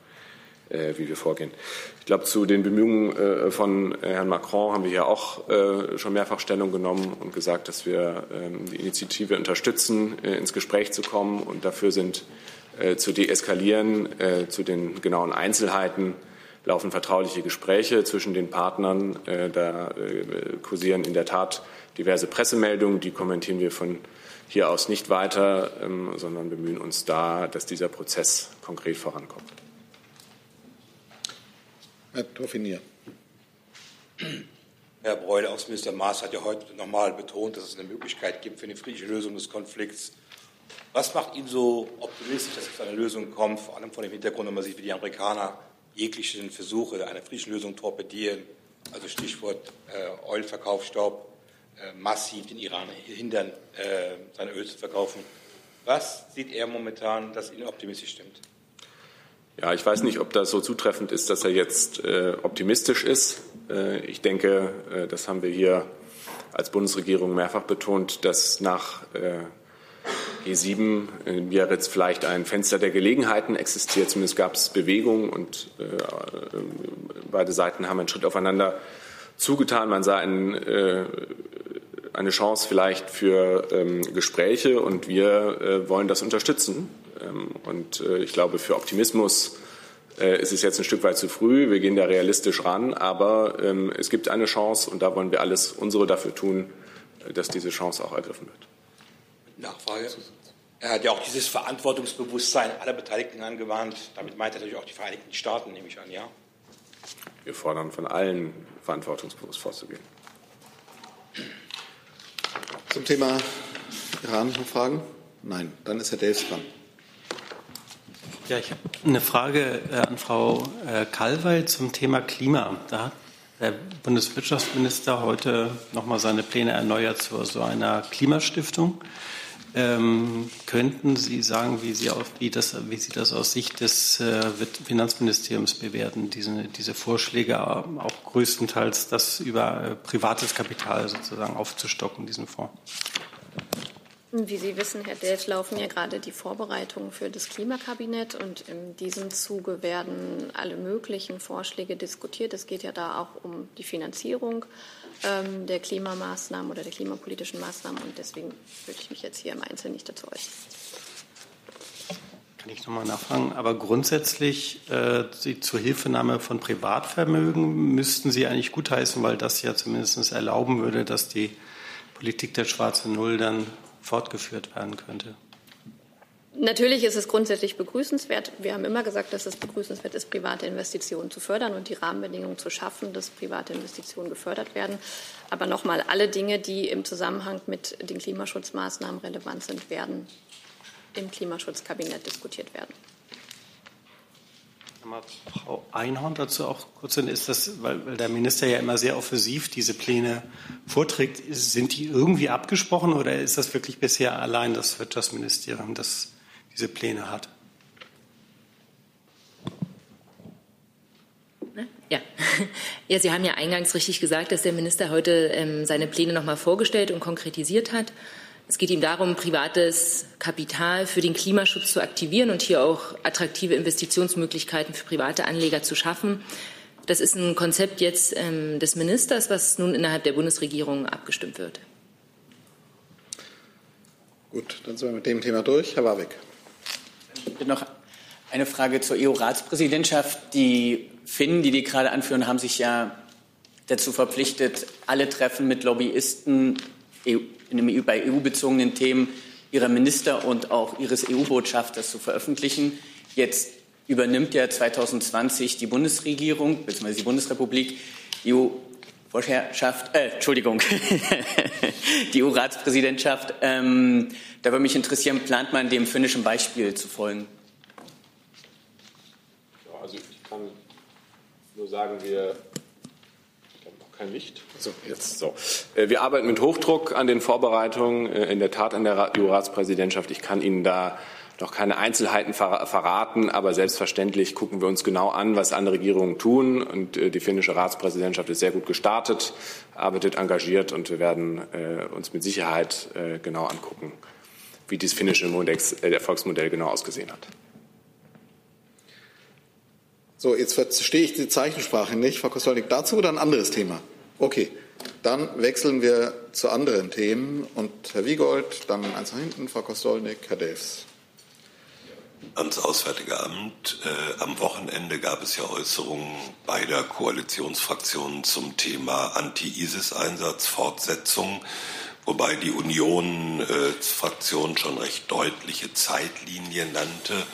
wie wir vorgehen. Ich glaube, zu den Bemühungen von Herrn Macron haben wir ja auch schon mehrfach Stellung genommen und gesagt, dass wir ähm, die Initiative unterstützen, ins Gespräch zu kommen und dafür sind, zu deeskalieren, zu den genauen Einzelheiten laufen vertrauliche Gespräche zwischen den Partnern. Da kursieren in der Tat diverse Pressemeldungen, die kommentieren wir von hier aus nicht weiter, ähm, sondern bemühen uns da, dass dieser Prozess konkret vorankommt. Herr Toffinier. Herr Breul, Außenminister Maas hat ja heute nochmal betont, dass es eine Möglichkeit gibt für eine friedliche Lösung des Konflikts. Was macht ihn so optimistisch, dass es zu einer Lösung kommt, vor allem vor dem Hintergrund, wenn man sieht, wie die Amerikaner jeglichen Versuche einer friedlichen Lösung torpedieren? Also Stichwort äh, Ölverkaufsstopp, äh, massiv den Iran hindern, äh, sein Öl zu verkaufen. Was sieht er momentan, das ihn optimistisch stimmt? Ja, ich weiß nicht, ob das so zutreffend ist, dass er jetzt äh, optimistisch ist. Äh, ich denke, äh, das haben wir hier als Bundesregierung mehrfach betont, dass nach äh, G7 im Jahr jetzt vielleicht ein Fenster der Gelegenheiten existiert. Zumindest gab es Bewegung und beide Seiten haben einen Schritt aufeinander zugetan. Man sah einen eine Chance vielleicht für ähm, Gespräche und wir äh, wollen das unterstützen. Ähm, und äh, ich glaube, für Optimismus äh, ist es jetzt ein Stück weit zu früh. Wir gehen da realistisch ran, aber ähm, es gibt eine Chance und da wollen wir alles unsere dafür tun, äh, dass diese Chance auch ergriffen wird. Nachfrage. Er hat ja auch dieses Verantwortungsbewusstsein aller Beteiligten angewandt. Damit meint er natürlich auch die Vereinigten Staaten, nehme ich an, ja? Wir fordern von allen, verantwortungsbewusst vorzugehen. Zum Thema Iran noch Fragen? Nein, dann ist Herr Delfs dran. Ja, ich habe eine Frage äh, an Frau äh, Kalwey zum Thema Klima. Da hat der Bundeswirtschaftsminister heute nochmal seine Pläne erneuert zu so einer Klimastiftung. Ähm, könnten Sie sagen, wie Sie, auf, wie, das, wie Sie das aus Sicht des äh, Finanzministeriums bewerten, diese, diese Vorschläge auch größtenteils das über äh, privates Kapital sozusagen aufzustocken, diesen Fonds? Wie Sie wissen, Herr Delf, laufen ja gerade die Vorbereitungen für das Klimakabinett und in diesem Zuge werden alle möglichen Vorschläge diskutiert. Es geht ja da auch um die Finanzierung ähm, der Klimamaßnahmen oder der klimapolitischen Maßnahmen. Und deswegen würde ich mich jetzt hier im Einzelnen nicht dazu äußern. Kann ich nochmal nachfragen? Aber grundsätzlich äh, die Zuhilfenahme von Privatvermögen müssten Sie eigentlich gutheißen, weil das ja zumindest erlauben würde, dass die Politik der schwarzen Null dann fortgeführt werden könnte. Natürlich ist es grundsätzlich begrüßenswert. Wir haben immer gesagt, dass es begrüßenswert ist, private Investitionen zu fördern und die Rahmenbedingungen zu schaffen, dass private Investitionen gefördert werden. Aber nochmal, alle Dinge, die im Zusammenhang mit den Klimaschutzmaßnahmen relevant sind, werden im Klimaschutzkabinett diskutiert werden. Frau Einhorn dazu auch kurz ist das, weil, der Minister ja immer sehr offensiv diese Pläne vorträgt, sind die irgendwie abgesprochen oder ist das wirklich bisher allein das Wirtschaftsministerium, das diese Pläne hat. Ne? Ja. ja, Sie haben ja eingangs richtig gesagt, dass der Minister heute ähm, seine Pläne noch mal vorgestellt und konkretisiert hat. Es geht ihm darum, privates Kapital für den Klimaschutz zu aktivieren und hier auch attraktive Investitionsmöglichkeiten für private Anleger zu schaffen. Das ist ein Konzept jetzt ähm, des Ministers, was nun innerhalb der Bundesregierung abgestimmt wird. Gut, dann sind wir mit dem Thema durch. Herr Warwick. Noch eine Frage zur EU-Ratspräsidentschaft. Die Finnen, die die gerade anführen, haben sich ja dazu verpflichtet, alle Treffen mit Lobbyisten e bei EU-bezogenen Themen ihrer Minister und auch ihres EU-Botschafters zu veröffentlichen. Jetzt übernimmt ja 2020 die Bundesregierung bzw. die Bundesrepublik die EU-Vorherrschaft, äh, Entschuldigung, die EU-Ratspräsidentschaft. Ähm, da würde mich interessieren, plant man dem finnischen Beispiel zu folgen? Ja, also ich kann nur sagen, wir kein Licht. So, jetzt so. Äh, wir arbeiten mit Hochdruck an den Vorbereitungen, äh, in der Tat an der EU-Ratspräsidentschaft. Ich kann Ihnen da noch keine Einzelheiten verraten, aber selbstverständlich gucken wir uns genau an, was andere Regierungen tun. Und äh, die finnische Ratspräsidentschaft ist sehr gut gestartet, arbeitet engagiert und wir werden uns mit Sicherheit genau angucken, wie dieses finnische Erfolgsmodell genau ausgesehen hat. So, jetzt verstehe ich die Zeichensprache nicht. Frau Kostolnik, dazu oder ein anderes Thema? Okay, dann wechseln wir zu anderen Themen. Und Herr Wiegold, dann eins nach hinten, Frau Kostolnik, Herr Delfs. Ans Auswärtige Amt. Äh, am Wochenende gab es ja Äußerungen beider Koalitionsfraktionen zum Thema Anti-ISIS-Einsatz, Fortsetzung, wobei die Union-Fraktion äh, schon recht deutliche Zeitlinien nannte.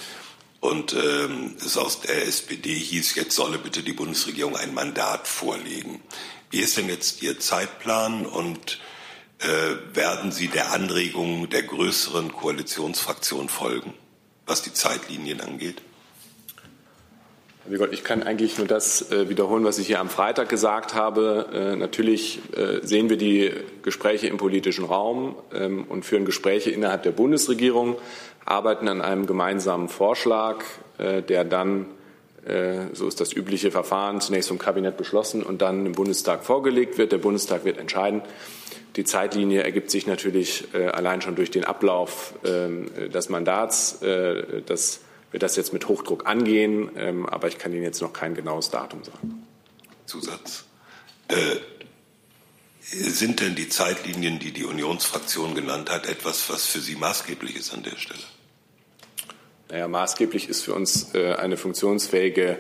Und ähm, es aus der SPD hieß, jetzt solle bitte die Bundesregierung ein Mandat vorlegen. Wie ist denn jetzt Ihr Zeitplan und äh, werden Sie der Anregung der größeren Koalitionsfraktion folgen, was die Zeitlinien angeht? Herr Gott, ich kann eigentlich nur das äh, wiederholen, was ich hier am Freitag gesagt habe. Äh, natürlich äh, sehen wir die Gespräche im politischen Raum ähm, und führen Gespräche innerhalb der Bundesregierung arbeiten an einem gemeinsamen Vorschlag, der dann, so ist das übliche Verfahren, zunächst vom Kabinett beschlossen und dann im Bundestag vorgelegt wird. Der Bundestag wird entscheiden. Die Zeitlinie ergibt sich natürlich äh, allein schon durch den Ablauf ähm, des Mandats. Das wird das jetzt mit Hochdruck angehen, ähm, aber ich kann Ihnen jetzt noch kein genaues Datum sagen. Zusatz. Äh, sind denn die Zeitlinien, die die Unionsfraktion genannt hat, etwas, was für Sie maßgeblich ist an der Stelle? Naja, maßgeblich ist für uns äh, eine funktionsfähige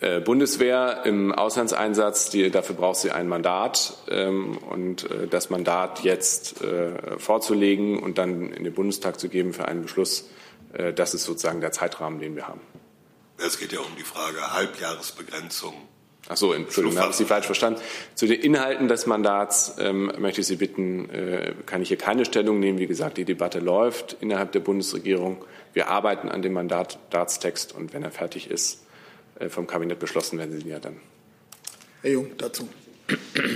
äh, Bundeswehr im Auslandseinsatz. Die, dafür braucht sie ein Mandat. Ähm, und äh, das Mandat jetzt äh, vorzulegen und dann in den Bundestag zu geben für einen Beschluss, äh, das ist sozusagen der Zeitrahmen, den wir haben. Es geht ja um die Frage Halbjahresbegrenzung Ach so, Entschuldigung, habe ich Sie falsch verstanden. Zu den Inhalten des Mandats ähm, möchte ich Sie bitten, äh, kann ich hier keine Stellung nehmen. Wie gesagt, die Debatte läuft innerhalb der Bundesregierung. Wir arbeiten an dem Mandatstext und wenn er fertig ist, äh, vom Kabinett beschlossen werden Sie ihn ja dann. Herr Jung, dazu.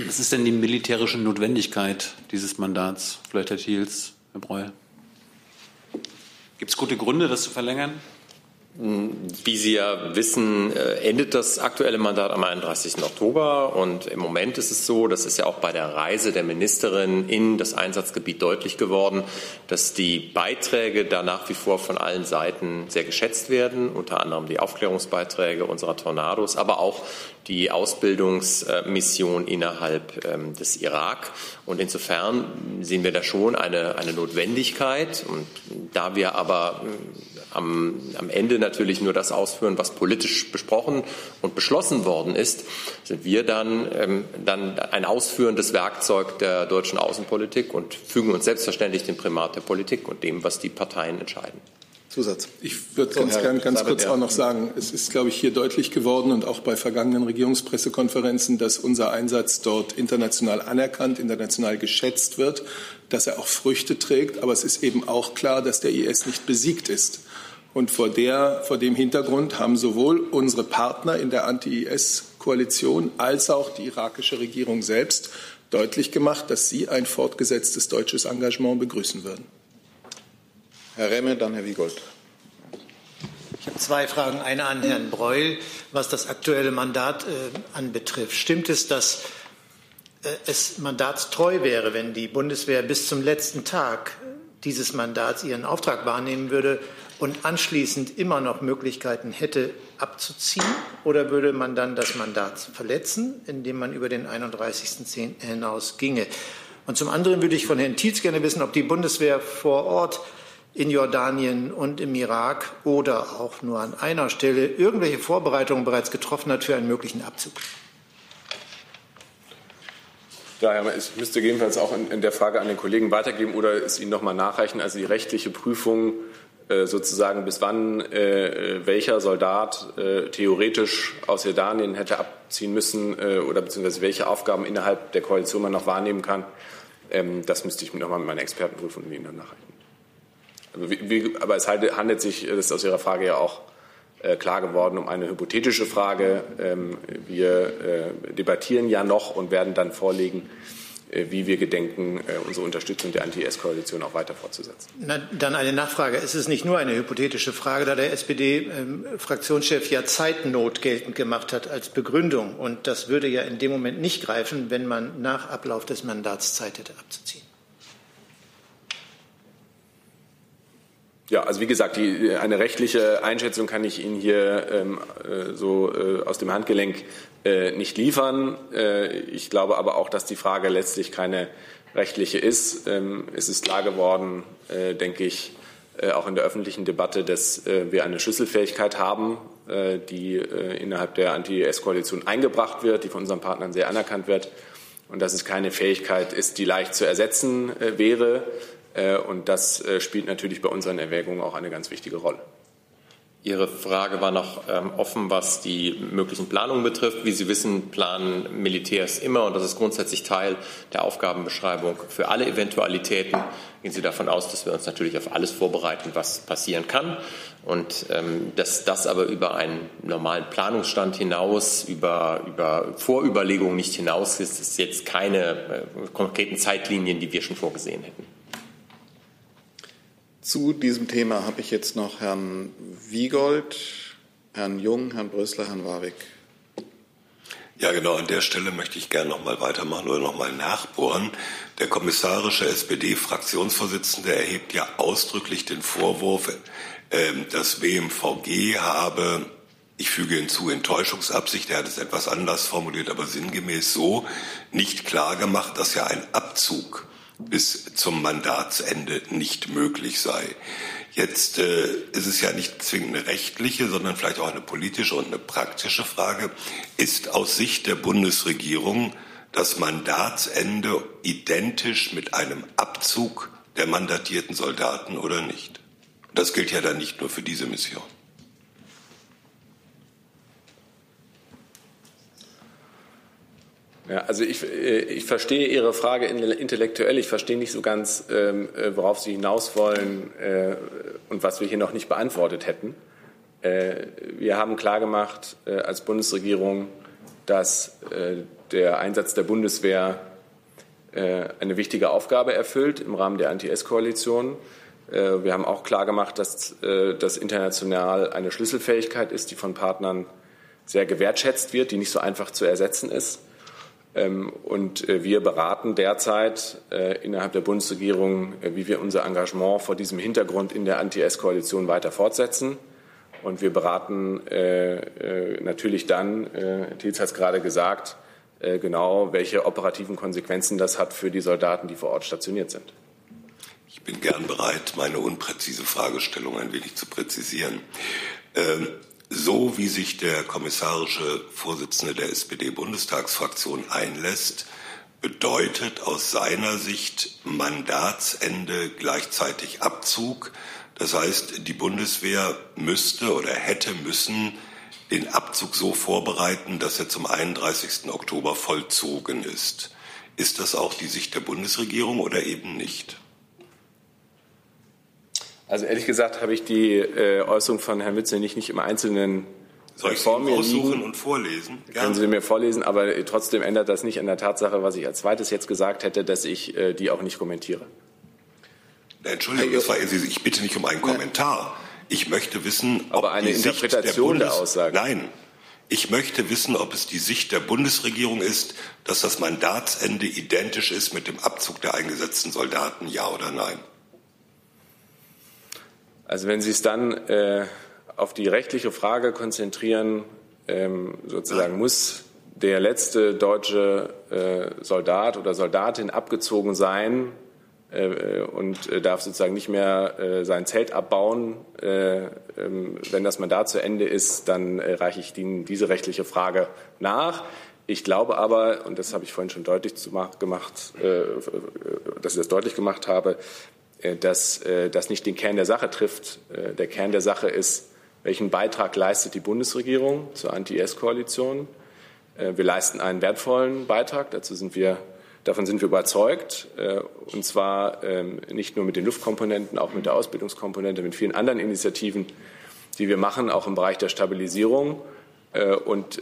Was ist denn die militärische Notwendigkeit dieses Mandats? Vielleicht Herr Thiels, Herr Breuer. Gibt es gute Gründe, das zu verlängern? Wie Sie ja wissen, äh, endet das aktuelle Mandat am 31. Oktober. Und im Moment ist es so, das ist ja auch bei der Reise der Ministerin in das Einsatzgebiet deutlich geworden, dass die Beiträge da nach wie vor von allen Seiten sehr geschätzt werden, unter anderem die Aufklärungsbeiträge unserer Tornados, aber auch die Ausbildungsmission innerhalb ähm, des Irak. Und insofern sehen wir da schon eine, eine Notwendigkeit. Und da wir aber am, am Ende natürlich nur das ausführen, was politisch besprochen und beschlossen worden ist, sind wir dann, ähm, dann ein ausführendes Werkzeug der deutschen Außenpolitik und fügen uns selbstverständlich dem Primat der Politik und dem, was die Parteien entscheiden. Zusatz. Ich würde so, ganz, gern, ganz kurz auch noch sagen, es ist, glaube ich, hier deutlich geworden und auch bei vergangenen Regierungspressekonferenzen, dass unser Einsatz dort international anerkannt, international geschätzt wird, dass er auch Früchte trägt. Aber es ist eben auch klar, dass der IS nicht besiegt ist. Und vor, der, vor dem Hintergrund haben sowohl unsere Partner in der Anti-IS-Koalition als auch die irakische Regierung selbst deutlich gemacht, dass sie ein fortgesetztes deutsches Engagement begrüßen würden. Herr Remme, dann Herr Wiegold. Ich habe zwei Fragen. Eine an Herrn Breul, was das aktuelle Mandat äh, anbetrifft. Stimmt es, dass äh, es mandatstreu wäre, wenn die Bundeswehr bis zum letzten Tag dieses Mandats ihren Auftrag wahrnehmen würde und anschließend immer noch Möglichkeiten hätte, abzuziehen? Oder würde man dann das Mandat verletzen, indem man über den 31.10. hinaus ginge? Und zum anderen würde ich von Herrn Tietz gerne wissen, ob die Bundeswehr vor Ort in Jordanien und im Irak oder auch nur an einer Stelle irgendwelche Vorbereitungen bereits getroffen hat für einen möglichen Abzug. Ja, es müsste jedenfalls auch in, der Frage an den Kollegen weitergeben oder es Ihnen noch mal nachreichen. Also die rechtliche Prüfung sozusagen, bis wann äh, welcher Soldat äh, theoretisch aus Jordanien hätte abziehen müssen oder beziehungsweise welche Aufgaben innerhalb der Koalition man noch wahrnehmen kann, ähm, das müsste ich noch mal mit meiner Expertenprüfung und Ihnen dann nachreichen. Aber, wie, aber es handelt sich, das ist aus Ihrer Frage ja auch klar geworden, um eine hypothetische Frage. Ähm, wir debattieren ja noch und werden dann vorlegen, äh, wie wir gedenken, äh, unsere Unterstützung der Anti-S-Koalition auch weiter fortzusetzen. Na, dann eine Nachfrage. Es ist nicht nur eine hypothetische Frage, da der SPD-Fraktionschef ähm, ja Zeitnot geltend gemacht hat als Begründung. Und das würde ja in dem Moment nicht greifen, wenn man nach Ablauf des Mandats Zeit hätte abzuziehen. Ja, also wie gesagt, die, eine rechtliche Einschätzung kann ich Ihnen hier ähm, äh, so äh, aus dem Handgelenk äh, nicht liefern. Äh, ich glaube aber auch, dass die Frage letztlich keine rechtliche ist. Ähm, es ist klar geworden, äh, denke ich, äh, auch in der öffentlichen Debatte, dass wir eine Schlüsselfähigkeit haben, die innerhalb der Anti-IS-Koalition eingebracht wird, die von unseren Partnern sehr anerkannt wird und dass es keine Fähigkeit ist, die leicht zu ersetzen wäre. Äh, und das äh, spielt natürlich bei unseren Erwägungen auch eine ganz wichtige Rolle. Ihre Frage war noch ähm, offen, was die möglichen Planungen betrifft. Wie Sie wissen, planen Militärs immer, und das ist grundsätzlich Teil der Aufgabenbeschreibung, für alle Eventualitäten. Gehen Sie davon aus, dass wir uns natürlich auf alles vorbereiten, was passieren kann. Und ähm, dass das aber über einen normalen Planungsstand hinaus, über, über Vorüberlegungen nicht hinaus ist, ist jetzt keine äh, konkreten Zeitlinien, die wir schon vorgesehen hätten. Zu diesem Thema habe ich jetzt noch Herrn Wiegold, Herrn Jung, Herrn Brösler, Herrn Warwick. Ja, genau. An der Stelle möchte ich gerne noch mal weitermachen oder noch mal nachbohren. Der kommissarische SPD-Fraktionsvorsitzende erhebt ja ausdrücklich den Vorwurf, ähm, das BMVG habe, ich füge hinzu, Enttäuschungsabsicht, er hat es etwas anders formuliert, aber sinngemäß so, nicht klar gemacht, dass ja ein Abzug bis zum Mandatsende nicht möglich sei. Jetzt äh, ist es ja nicht zwingend eine rechtliche, sondern vielleicht auch eine politische und eine praktische Frage. Ist aus Sicht der Bundesregierung das Mandatsende identisch mit einem Abzug der mandatierten Soldaten oder nicht? Das gilt ja dann nicht nur für diese Mission. Ja, also ich, äh, ich verstehe Ihre Frage intellektuell. Ich verstehe nicht so ganz, ähm, äh, worauf Sie hinaus wollen äh, und was wir hier noch nicht beantwortet hätten. Wir haben klargemacht als Bundesregierung, dass der Einsatz der Bundeswehr eine wichtige Aufgabe erfüllt im Rahmen der Anti-S-Koalition. Wir haben auch klargemacht, dass das international eine Schlüsselfähigkeit ist, die von Partnern sehr gewertschätzt wird, die nicht so einfach zu ersetzen ist. Ähm, und äh, wir beraten derzeit äh, innerhalb der Bundesregierung, äh, wie wir unser Engagement vor diesem Hintergrund in der Anti-S-Koalition weiter fortsetzen. Und wir beraten natürlich dann, Thiels hat es gerade gesagt, genau, welche operativen Konsequenzen das hat für die Soldaten, die vor Ort stationiert sind. Ich bin gern bereit, meine unpräzise Fragestellung ein wenig zu präzisieren. Ähm, so wie sich der kommissarische Vorsitzende der SPD-Bundestagsfraktion einlässt, bedeutet aus seiner Sicht Mandatsende gleichzeitig Abzug. Das heißt, die Bundeswehr müsste oder hätte müssen den Abzug so vorbereiten, dass er zum 31. Oktober vollzogen ist. Ist das auch die Sicht der Bundesregierung oder eben nicht? Also ehrlich gesagt habe ich die äh, Äußerung von Herrn Witzel nicht, nicht im Einzelnen soll ich mir aussuchen und vorlesen? Gerne. Können Sie mir vorlesen, aber trotzdem ändert das nicht an der Tatsache, was ich als zweites jetzt gesagt hätte, dass ich äh, die auch nicht kommentiere. Entschuldigung, das war, ich bitte nicht um einen Kommentar. Ich möchte wissen, ob aber eine Interpretation der, Bundes, der Aussage. Nein, ich möchte wissen, ob es die Sicht der Bundesregierung ist, dass das Mandatsende identisch ist mit dem Abzug der eingesetzten Soldaten, ja oder nein? Also wenn Sie es dann äh, auf die rechtliche Frage konzentrieren, ähm, sozusagen muss der letzte deutsche äh, Soldat oder Soldatin abgezogen sein äh, und äh, darf sozusagen nicht mehr äh, sein Zelt abbauen. Äh, ähm, wenn das Mandat zu Ende ist, dann reiche ich Ihnen diese rechtliche Frage nach. Ich glaube aber, und das habe ich vorhin schon deutlich gemacht, dass ich das deutlich gemacht habe, dass das nicht den Kern der Sache trifft. Der Kern der Sache ist, welchen Beitrag leistet die Bundesregierung zur Anti-IS-Koalition? Äh, wir leisten einen wertvollen Beitrag, dazu sind wir, davon sind wir überzeugt, äh, und zwar ähm, nicht nur mit den Luftkomponenten, auch mit der Ausbildungskomponente, mit vielen anderen Initiativen, die wir machen, auch im Bereich der Stabilisierung. Äh, und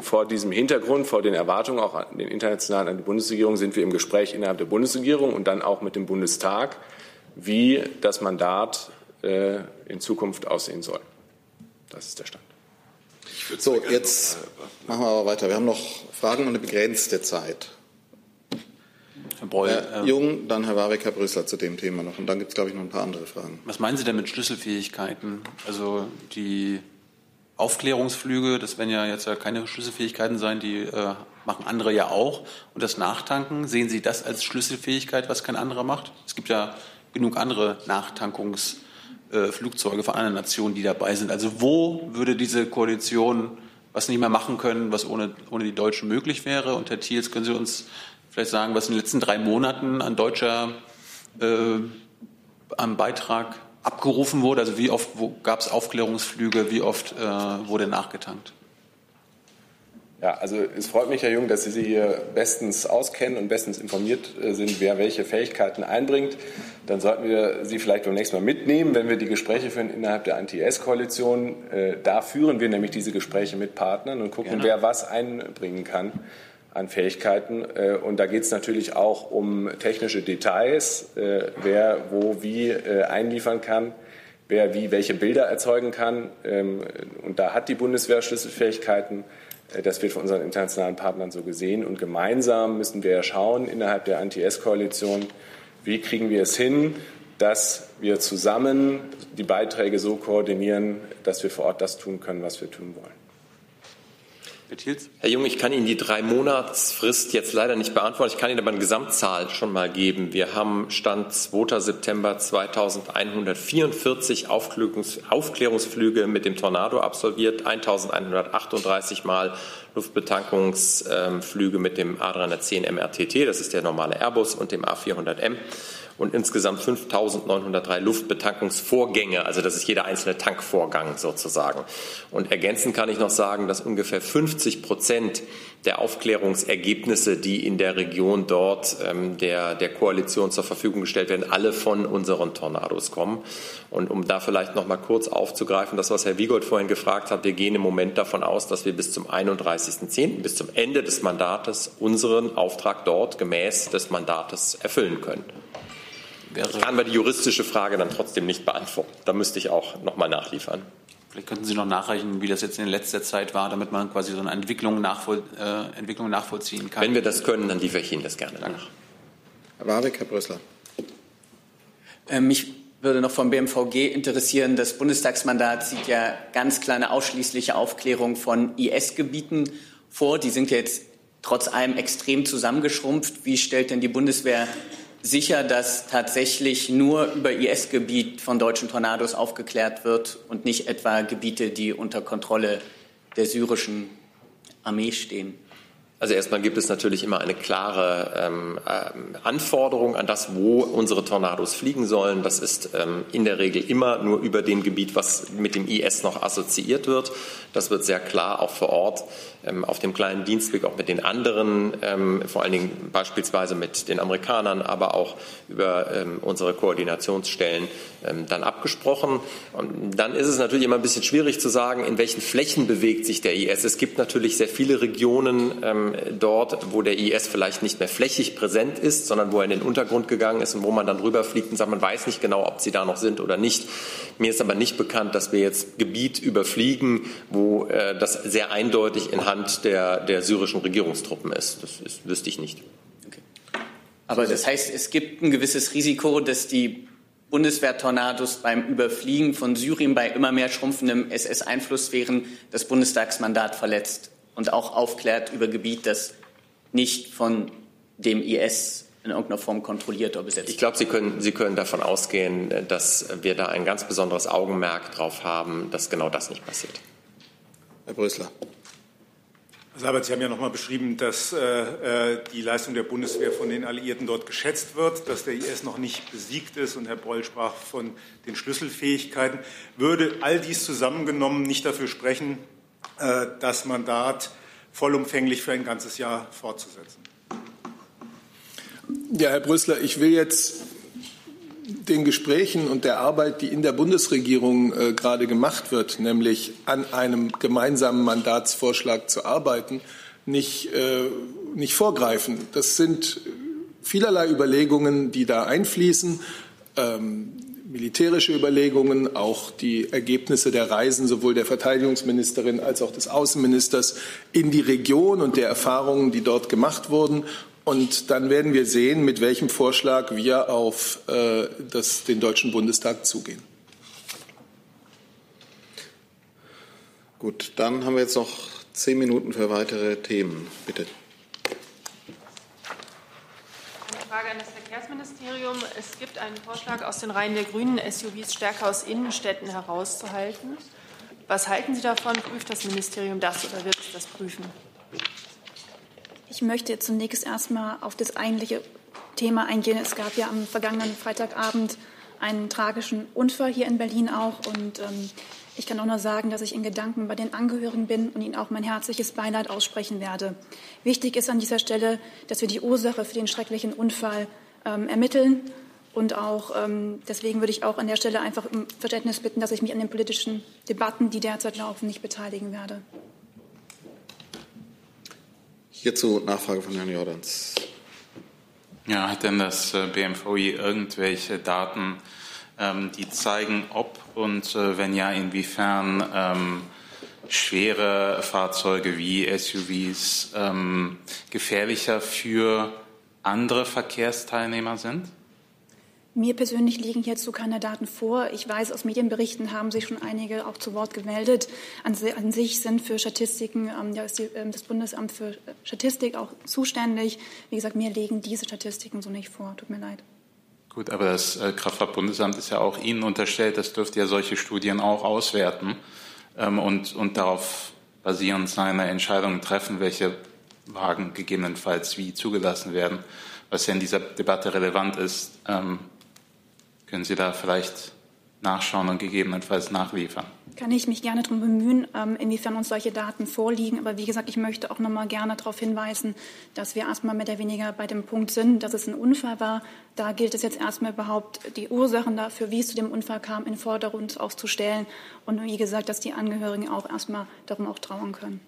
vor diesem Hintergrund, vor den Erwartungen auch an den internationalen an die Bundesregierung, sind wir im Gespräch innerhalb der Bundesregierung und dann auch mit dem Bundestag, wie das Mandat in Zukunft aussehen soll. Das ist der Stand. So, jetzt machen wir aber weiter. Wir haben noch Fragen und eine begrenzte Zeit. Herr Breul. Herr äh, Jung, dann Herr Warwick, Herr Brüssler zu dem Thema noch. Und dann gibt es, glaube ich, noch ein paar andere Fragen. Was meinen Sie denn mit Schlüsselfähigkeiten? Also die Aufklärungsflüge, das werden ja jetzt ja keine Schlüsselfähigkeiten sein, die äh, machen andere ja auch. Und das Nachtanken, sehen Sie das als Schlüsselfähigkeit, was kein anderer macht? Es gibt ja genug andere Nachtankungs- äh, von anderen Nationen, die dabei sind. Also wo würde diese Koalition was nicht mehr machen können, was ohne, ohne die Deutschen möglich wäre? Und Herr Thiels, können Sie uns vielleicht sagen, was in den letzten drei Monaten an deutscher äh, am Beitrag abgerufen wurde? Also wie oft gab es Aufklärungsflüge, wie oft äh, wurde nachgetankt? Ja, also es freut mich, Herr Jung, dass Sie sich hier bestens auskennen und bestens informiert äh, sind, wer welche Fähigkeiten einbringt. Dann sollten wir Sie vielleicht beim nächsten Mal mitnehmen, wenn wir die Gespräche führen innerhalb der Anti-S-Koalition. Äh, da führen wir nämlich diese Gespräche mit Partnern und gucken, Gerne. wer was einbringen kann an Fähigkeiten. Äh, und da geht es natürlich auch um technische Details, wer wo wie einliefern kann wer wie welche Bilder erzeugen kann. Ähm, und da hat die Bundeswehr Schlüsselfähigkeiten. Äh, das wird von unseren internationalen Partnern so gesehen. Und gemeinsam müssen wir schauen innerhalb der Anti-S-Koalition, wie kriegen wir es hin, dass wir zusammen die Beiträge so koordinieren, dass wir vor Ort das tun können, was wir tun wollen. Herr Jung, ich kann Ihnen die drei Monatsfrist jetzt leider nicht beantworten. Ich kann Ihnen aber eine Gesamtzahl schon mal geben. Wir haben Stand 2. September 2144 Aufklärungs Aufklärungsflüge mit dem Tornado absolviert, 1138 Mal Luftbetankungsflüge mit dem A310 MRTT, das ist der normale Airbus, und dem A400M und insgesamt 5.903 Luftbetankungsvorgänge. Also das ist jeder einzelne Tankvorgang sozusagen. Und ergänzend kann ich noch sagen, dass ungefähr 50 Prozent der Aufklärungsergebnisse, die in der Region dort ähm, der, der Koalition zur Verfügung gestellt werden, alle von unseren Tornados kommen. Und um da vielleicht noch mal kurz aufzugreifen, das, was Herr Wiegold vorhin gefragt hat, wir gehen im Moment davon aus, dass wir bis zum 31.10., bis zum Ende des Mandates, unseren Auftrag dort gemäß des Mandates erfüllen können. Kann aber die juristische Frage dann trotzdem nicht beantworten. Da müsste ich auch noch mal nachliefern. Vielleicht könnten Sie noch nachreichen, wie das jetzt in letzter Zeit war, damit man quasi so eine Entwicklung, nachvoll, äh, Entwicklung nachvollziehen kann. Wenn wir das können, dann liefere ich Ihnen das gerne nach. Herr Warwick, Herr Brüssler. Äh, mich würde noch vom BMVG interessieren, das Bundestagsmandat sieht ja ganz kleine ausschließliche Aufklärung von IS-Gebieten vor. Die sind jetzt trotz allem extrem zusammengeschrumpft. Wie stellt denn die Bundeswehr sicher, dass tatsächlich nur über IS-Gebiet von deutschen Tornados aufgeklärt wird und nicht etwa Gebiete, die unter Kontrolle der syrischen Armee stehen? Also erstmal gibt es natürlich immer eine klare ähm, ähm, Anforderung an das, wo unsere Tornados fliegen sollen. Das ist ähm, in der Regel immer nur über dem Gebiet, was mit dem IS noch assoziiert wird. Das wird sehr klar auch vor Ort auf dem kleinen Dienstweg auch mit den anderen, ähm, vor allen Dingen beispielsweise mit den Amerikanern, aber auch über ähm, unsere Koordinationsstellen dann abgesprochen. Und dann ist es natürlich immer ein bisschen schwierig zu sagen, in welchen Flächen bewegt sich der IS. Es gibt natürlich sehr viele Regionen dort, wo der IS vielleicht nicht mehr flächig präsent ist, sondern wo er in den Untergrund gegangen ist und wo man dann rüberfliegt und sagt, man weiß nicht genau, ob sie da noch sind oder nicht. Mir ist aber nicht bekannt, dass wir jetzt Gebiet überfliegen, wo äh, das sehr eindeutig in Hand der, der syrischen Regierungstruppen ist. Das ist, wüsste ich nicht. Okay. Aber das heißt, es gibt ein gewisses Risiko, dass die Bundeswehr-Tornados beim Überfliegen von Syrien bei immer mehr schrumpfendem SS-Einflusssphären das Bundestagsmandat verletzt. und auch aufklärt über Gebiet, das nicht von dem IS in irgendeiner Form kontrolliert oder besetzt. Ich glaube, Sie können, Sie können davon ausgehen, dass wir da ein ganz besonderes Augenmerk drauf haben, dass genau das nicht passiert. Herr Brösler. Herr Seibert, Sie haben ja noch mal beschrieben, dass äh, die Leistung der Bundeswehr von den Alliierten dort geschätzt wird, dass der IS noch nicht besiegt ist. Und Herr Breul sprach von den Schlüsselfähigkeiten. Würde all dies zusammengenommen nicht dafür sprechen, äh, das Mandat vollumfänglich für ein ganzes Jahr fortzusetzen? Ja, Herr Brüssler, ich will jetzt den Gesprächen und der Arbeit, die in der Bundesregierung äh, gerade gemacht wird, nämlich an einem gemeinsamen Mandatsvorschlag zu arbeiten, nicht, äh, nicht vorgreifen. Das sind vielerlei Überlegungen, die da einfließen. Ähm, militärische Überlegungen, auch die Ergebnisse der Reisen sowohl der Verteidigungsministerin als auch des Außenministers in die Region und der Erfahrungen, die dort gemacht wurden. Und dann werden wir sehen, mit welchem Vorschlag wir auf äh, das, den Deutschen Bundestag zugehen. Gut, dann haben wir jetzt noch zehn Minuten für weitere Themen. Bitte. Eine Frage an das Verkehrsministerium. Es gibt einen Vorschlag aus den Reihen der Grünen, SUVs stärker aus Innenstädten herauszuhalten. Was halten Sie davon? Prüft das Ministerium das oder wird es das prüfen? Ich möchte zunächst erstmal auf das eigentliche Thema eingehen. Es gab ja am vergangenen Freitagabend einen tragischen Unfall hier in Berlin auch. Und ähm, ich kann auch nur sagen, dass ich in Gedanken bei den Angehörigen bin und ihnen auch mein herzliches Beileid aussprechen werde. Wichtig ist an dieser Stelle, dass wir die Ursache für den schrecklichen Unfall ähm, ermitteln. Und auch ähm, deswegen würde ich auch an der Stelle einfach um Verständnis bitten, dass ich mich an den politischen Debatten, die derzeit laufen, nicht beteiligen werde. Hierzu Nachfrage von Herrn Jordans. Ja, hat denn das äh, BMVI irgendwelche Daten, ähm, die zeigen, ob und äh, wenn ja, inwiefern ähm, schwere Fahrzeuge wie SUVs ähm, gefährlicher für andere Verkehrsteilnehmer sind? Mir persönlich liegen hierzu keine Daten vor. Ich weiß, aus Medienberichten haben sich schon einige auch zu Wort gemeldet. An, an sich sind für Statistiken ähm, ja, die, äh, das Bundesamt für Statistik auch zuständig. Wie gesagt, mir liegen diese Statistiken so nicht vor. Tut mir leid. Gut, aber das äh, Kraftfahrtbundesamt ist ja auch Ihnen unterstellt. Das dürfte ja solche Studien auch auswerten ähm, und, und darauf basierend seine Entscheidungen treffen, welche Wagen gegebenenfalls wie zugelassen werden. Was ja in dieser Debatte relevant ist, ähm, können Sie da vielleicht nachschauen und gegebenenfalls nachliefern? Kann ich mich gerne darum bemühen, ähm, inwiefern uns solche Daten vorliegen. Aber wie gesagt, ich möchte auch noch mal gerne darauf hinweisen, dass wir erstmal mehr oder weniger bei dem Punkt sind, dass es ein Unfall war. Da gilt es jetzt erstmal überhaupt, die Ursachen dafür, wie es zu dem Unfall kam, in Vordergrund aufzustellen. Und wie gesagt, dass die Angehörigen auch erstmal darum auch trauern können.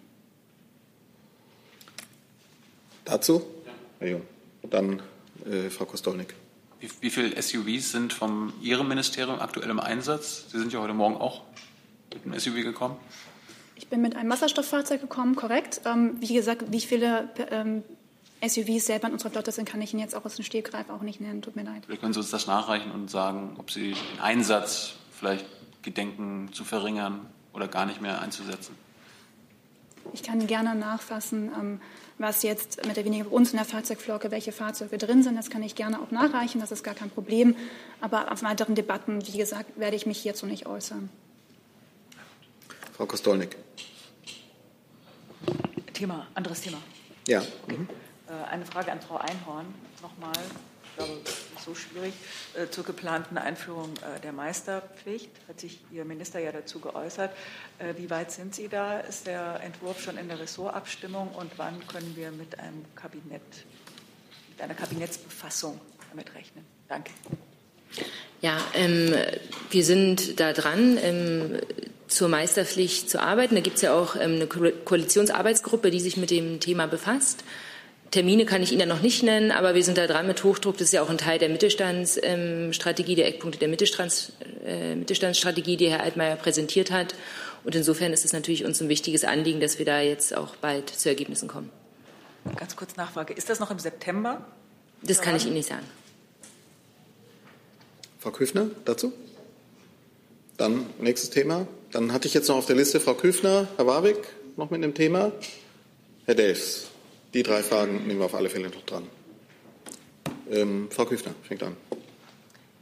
Dazu? Ja. Herr Jung. Dann äh, Frau Kostolnik. Wie, wie viele SUVs sind von Ihrem Ministerium aktuell im Einsatz? Sie sind ja heute Morgen auch mit einem SUV gekommen. Ich bin mit einem Wasserstofffahrzeug gekommen, korrekt. Ähm, wie gesagt, wie viele ähm, SUVs selber in unserer Flotte sind, kann ich Ihnen jetzt auch aus dem Stegreif auch nicht nennen. Tut mir leid. Vielleicht können Sie uns das nachreichen und sagen, ob Sie den Einsatz vielleicht gedenken zu verringern oder gar nicht mehr einzusetzen. Ich kann gerne nachfassen. Ähm, was jetzt mit der weniger bei uns in der Fahrzeugflocke, welche Fahrzeuge drin sind. Das kann ich gerne auch nachreichen, das ist gar kein Problem. Aber auf weiteren Debatten, wie gesagt, werde ich mich hierzu nicht äußern. Frau Kostolnik. Thema, anderes Thema. Ja. Mhm. Eine Frage an Frau Einhorn nochmal ich glaube, so schwierig, äh, zur geplanten Einführung äh, der Meisterpflicht. Hat sich Ihr Minister ja dazu geäußert. Äh, wie weit sind Sie da? Ist der Entwurf schon in der Ressortabstimmung und wann können wir mit einem Kabinett, mit einer Kabinettsbefassung damit rechnen? Danke. Ja, ähm, wir sind da dran, ähm, zur Meisterpflicht zu arbeiten. Da gibt es ja auch ähm, eine Koalitionsarbeitsgruppe, die sich mit dem Thema befasst. Termine kann ich Ihnen noch nicht nennen, aber wir sind da dran mit Hochdruck. Das ist ja auch ein Teil der Mittelstandsstrategie, der Eckpunkte der Mittelstands, äh, Mittelstandsstrategie, die Herr Altmaier präsentiert hat. Und insofern ist es natürlich uns ein wichtiges Anliegen, dass wir da jetzt auch bald zu Ergebnissen kommen. Ganz kurz Nachfrage. Ist das noch im September? Das kann ich Ihnen nicht sagen. Frau Küfner dazu? Dann nächstes Thema. Dann hatte ich jetzt noch auf der Liste Frau Küfner, Herr Warwick noch mit einem Thema. Herr Delfs, die drei Fragen nehmen wir auf alle Fälle noch dran. Ähm, Frau Küfner fängt an.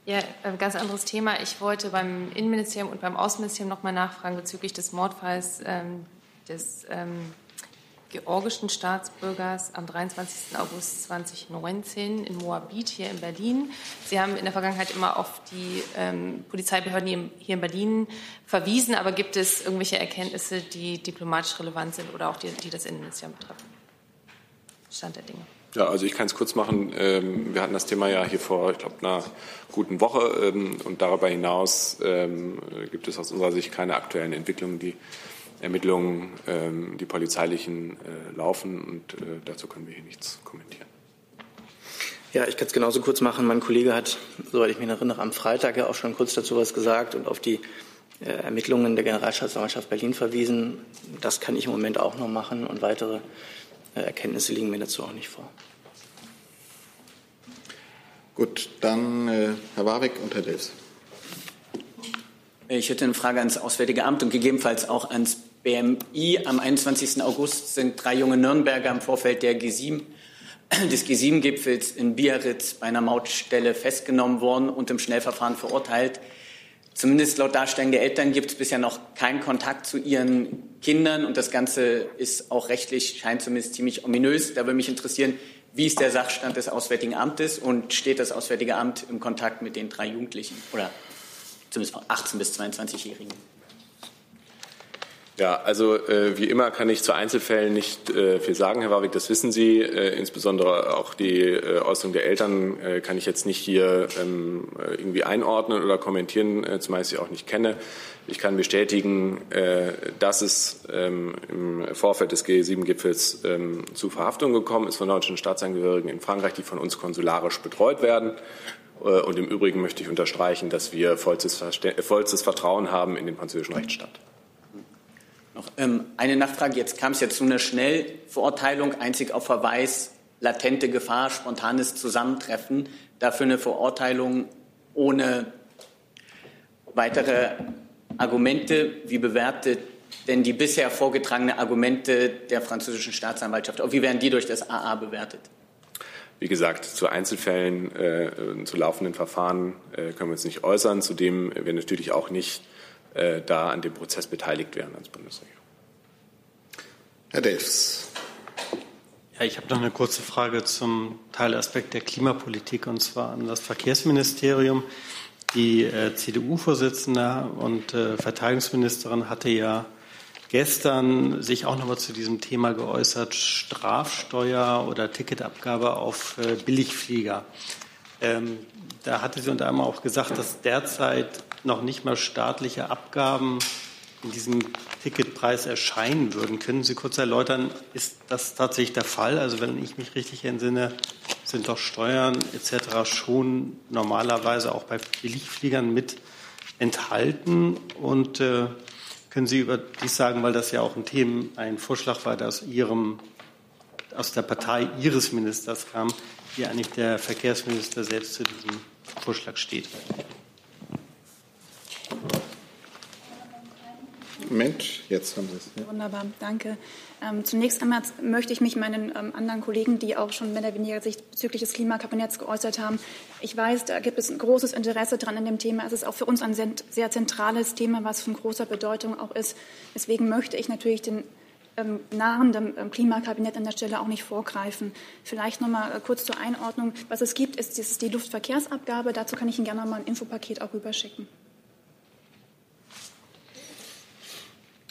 Ja, ein ganz anderes Thema. Ich wollte beim Innenministerium und beim Außenministerium noch mal nachfragen bezüglich des Mordfalls ähm, des ähm, georgischen Staatsbürgers am 23. August 2019 in Moabit hier in Berlin. Sie haben in der Vergangenheit immer auf die ähm, Polizeibehörden hier in Berlin verwiesen, aber gibt es irgendwelche Erkenntnisse, die diplomatisch relevant sind oder auch die, die das Innenministerium betreffen? Stand der Dinge. Ja, also ich kann es kurz machen. Ähm, wir hatten das Thema ja hier vor, ich glaube, einer guten Woche. Ähm, und darüber hinaus ähm, gibt es aus unserer Sicht keine aktuellen Entwicklungen, die Ermittlungen, die polizeilichen, äh, laufen. Und äh, dazu können wir hier nichts kommentieren. Ja, ich kann es genauso kurz machen. Mein Kollege hat, soweit ich mich erinnere, am Freitag ja auch schon kurz dazu was gesagt und auf die äh, Ermittlungen der Generalstaatsanwaltschaft Berlin verwiesen. Das kann ich im Moment auch noch machen und weitere Erkenntnisse liegen mir dazu auch nicht vor. Gut, dann äh, Herr Warwick und Herr Dels. Ich hätte eine Frage ans Auswärtige Amt und gegebenenfalls auch ans BMI. Am 21. August sind drei junge Nürnberger im Vorfeld der G7, des G7-Gipfels in Biarritz bei einer Mautstelle festgenommen worden und im Schnellverfahren verurteilt. Zumindest laut Darstellung der Eltern gibt es bisher noch keinen Kontakt zu ihren Kindern und das Ganze ist auch rechtlich, scheint zumindest ziemlich ominös. Da würde mich interessieren, wie ist der Sachstand des Auswärtigen Amtes und steht das Auswärtige Amt im Kontakt mit den drei Jugendlichen oder zumindest 18- bis 22-Jährigen? Ja, also äh, wie immer kann ich zu Einzelfällen nicht äh, viel sagen, Herr Warwick, das wissen Sie. Äh, insbesondere auch die äh, Äußerung der Eltern äh, kann ich jetzt nicht hier ähm, äh, irgendwie einordnen oder kommentieren, zumal ich sie auch nicht kenne. Ich kann bestätigen, dass es ähm, im Vorfeld des G7-Gipfels ähm, zu Verhaftungen gekommen ist von deutschen Staatsangehörigen in Frankreich, die von uns konsularisch betreut werden. Und im Übrigen möchte ich unterstreichen, dass wir vollstes, vollstes Vertrauen haben in den französischen Rechtsstaat. Noch ähm, eine Nachfrage. Jetzt kam es ja zu einer Schnellverurteilung, einzig auf Verweis, latente Gefahr, spontanes Zusammentreffen. Dafür eine Verurteilung ohne weitere Argumente. Wie bewertet denn die bisher vorgetragenen Argumente der französischen Staatsanwaltschaft? Wie werden die durch das AA bewertet? Wie gesagt, zu Einzelfällen, äh, zu laufenden Verfahren äh, können wir uns nicht äußern. Zudem wir natürlich auch nicht äh, da an dem Prozess beteiligt wären als Bundesregierung. Herr Delfs. Ja, ich habe noch eine kurze Frage zum Teilaspekt der Klimapolitik und zwar an das Verkehrsministerium. Die äh, CDU-Vorsitzende und äh, Verteidigungsministerin hatte ja gestern sich auch noch mal zu diesem Thema geäußert, Strafsteuer oder Ticketabgabe auf äh, Billigflieger. Ähm, da hatte sie unter anderem auch gesagt, dass derzeit noch nicht mal staatliche Abgaben in diesem Ticketpreis erscheinen würden. Können Sie kurz erläutern, ist das tatsächlich der Fall? Also wenn ich mich richtig entsinne, sind doch Steuern etc. schon normalerweise auch bei Billigfliegern mit enthalten. Und äh, können Sie über dies sagen, weil das ja auch ein Thema, ein Vorschlag war, der aus Ihrem, aus der Partei Ihres Ministers kam, wie eigentlich der Verkehrsminister selbst zu diesem Vorschlag steht? Moment, jetzt haben Sie es. Ja. Wunderbar, danke. Ähm, zunächst einmal möchte ich mich meinen ähm, anderen Kollegen, die auch schon mehr oder weniger sich bezüglich des Klimakabinetts geäußert haben, ich weiß, da gibt es ein großes Interesse dran in dem Thema. Es ist auch für uns ein sehr zentrales Thema, was von großer Bedeutung auch ist. Deswegen möchte ich natürlich den ähm, nahenden ähm, Klimakabinett an der Stelle auch nicht vorgreifen. Vielleicht noch mal äh, kurz zur Einordnung. Was es gibt, ist, ist die Luftverkehrsabgabe. Dazu kann ich Ihnen gerne mal ein Infopaket auch rüberschicken.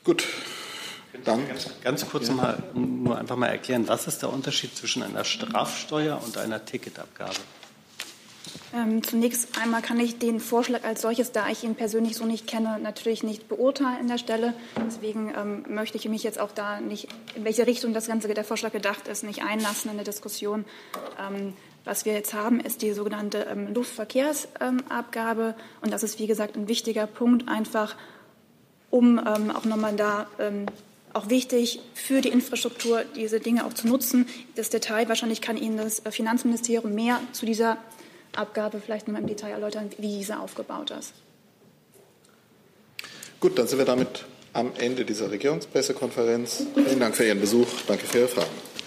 Gut. Dann ganz, ganz kurz ja. mal, nur einfach mal erklären, was ist der Unterschied zwischen einer Strafsteuer und einer Ticketabgabe? Ähm, zunächst einmal kann ich den Vorschlag als solches, da ich ihn persönlich so nicht kenne, natürlich nicht beurteilen an der Stelle. Deswegen ähm, möchte ich mich jetzt auch da nicht, in welche Richtung das Ganze der Vorschlag gedacht ist, nicht einlassen in der Diskussion. Ähm, was wir jetzt haben, ist die sogenannte ähm, Luftverkehrsabgabe. und das ist, wie gesagt, ein wichtiger Punkt, einfach um ähm, auch nochmal da ähm, auch wichtig für die Infrastruktur, diese Dinge auch zu nutzen. Das Detail, wahrscheinlich kann Ihnen das Finanzministerium mehr zu dieser Abgabe vielleicht nochmal im Detail erläutern, wie diese aufgebaut ist. Gut, dann sind wir damit am Ende dieser Regierungspressekonferenz. Vielen Dank für Ihren Besuch. Danke für Ihre Fragen.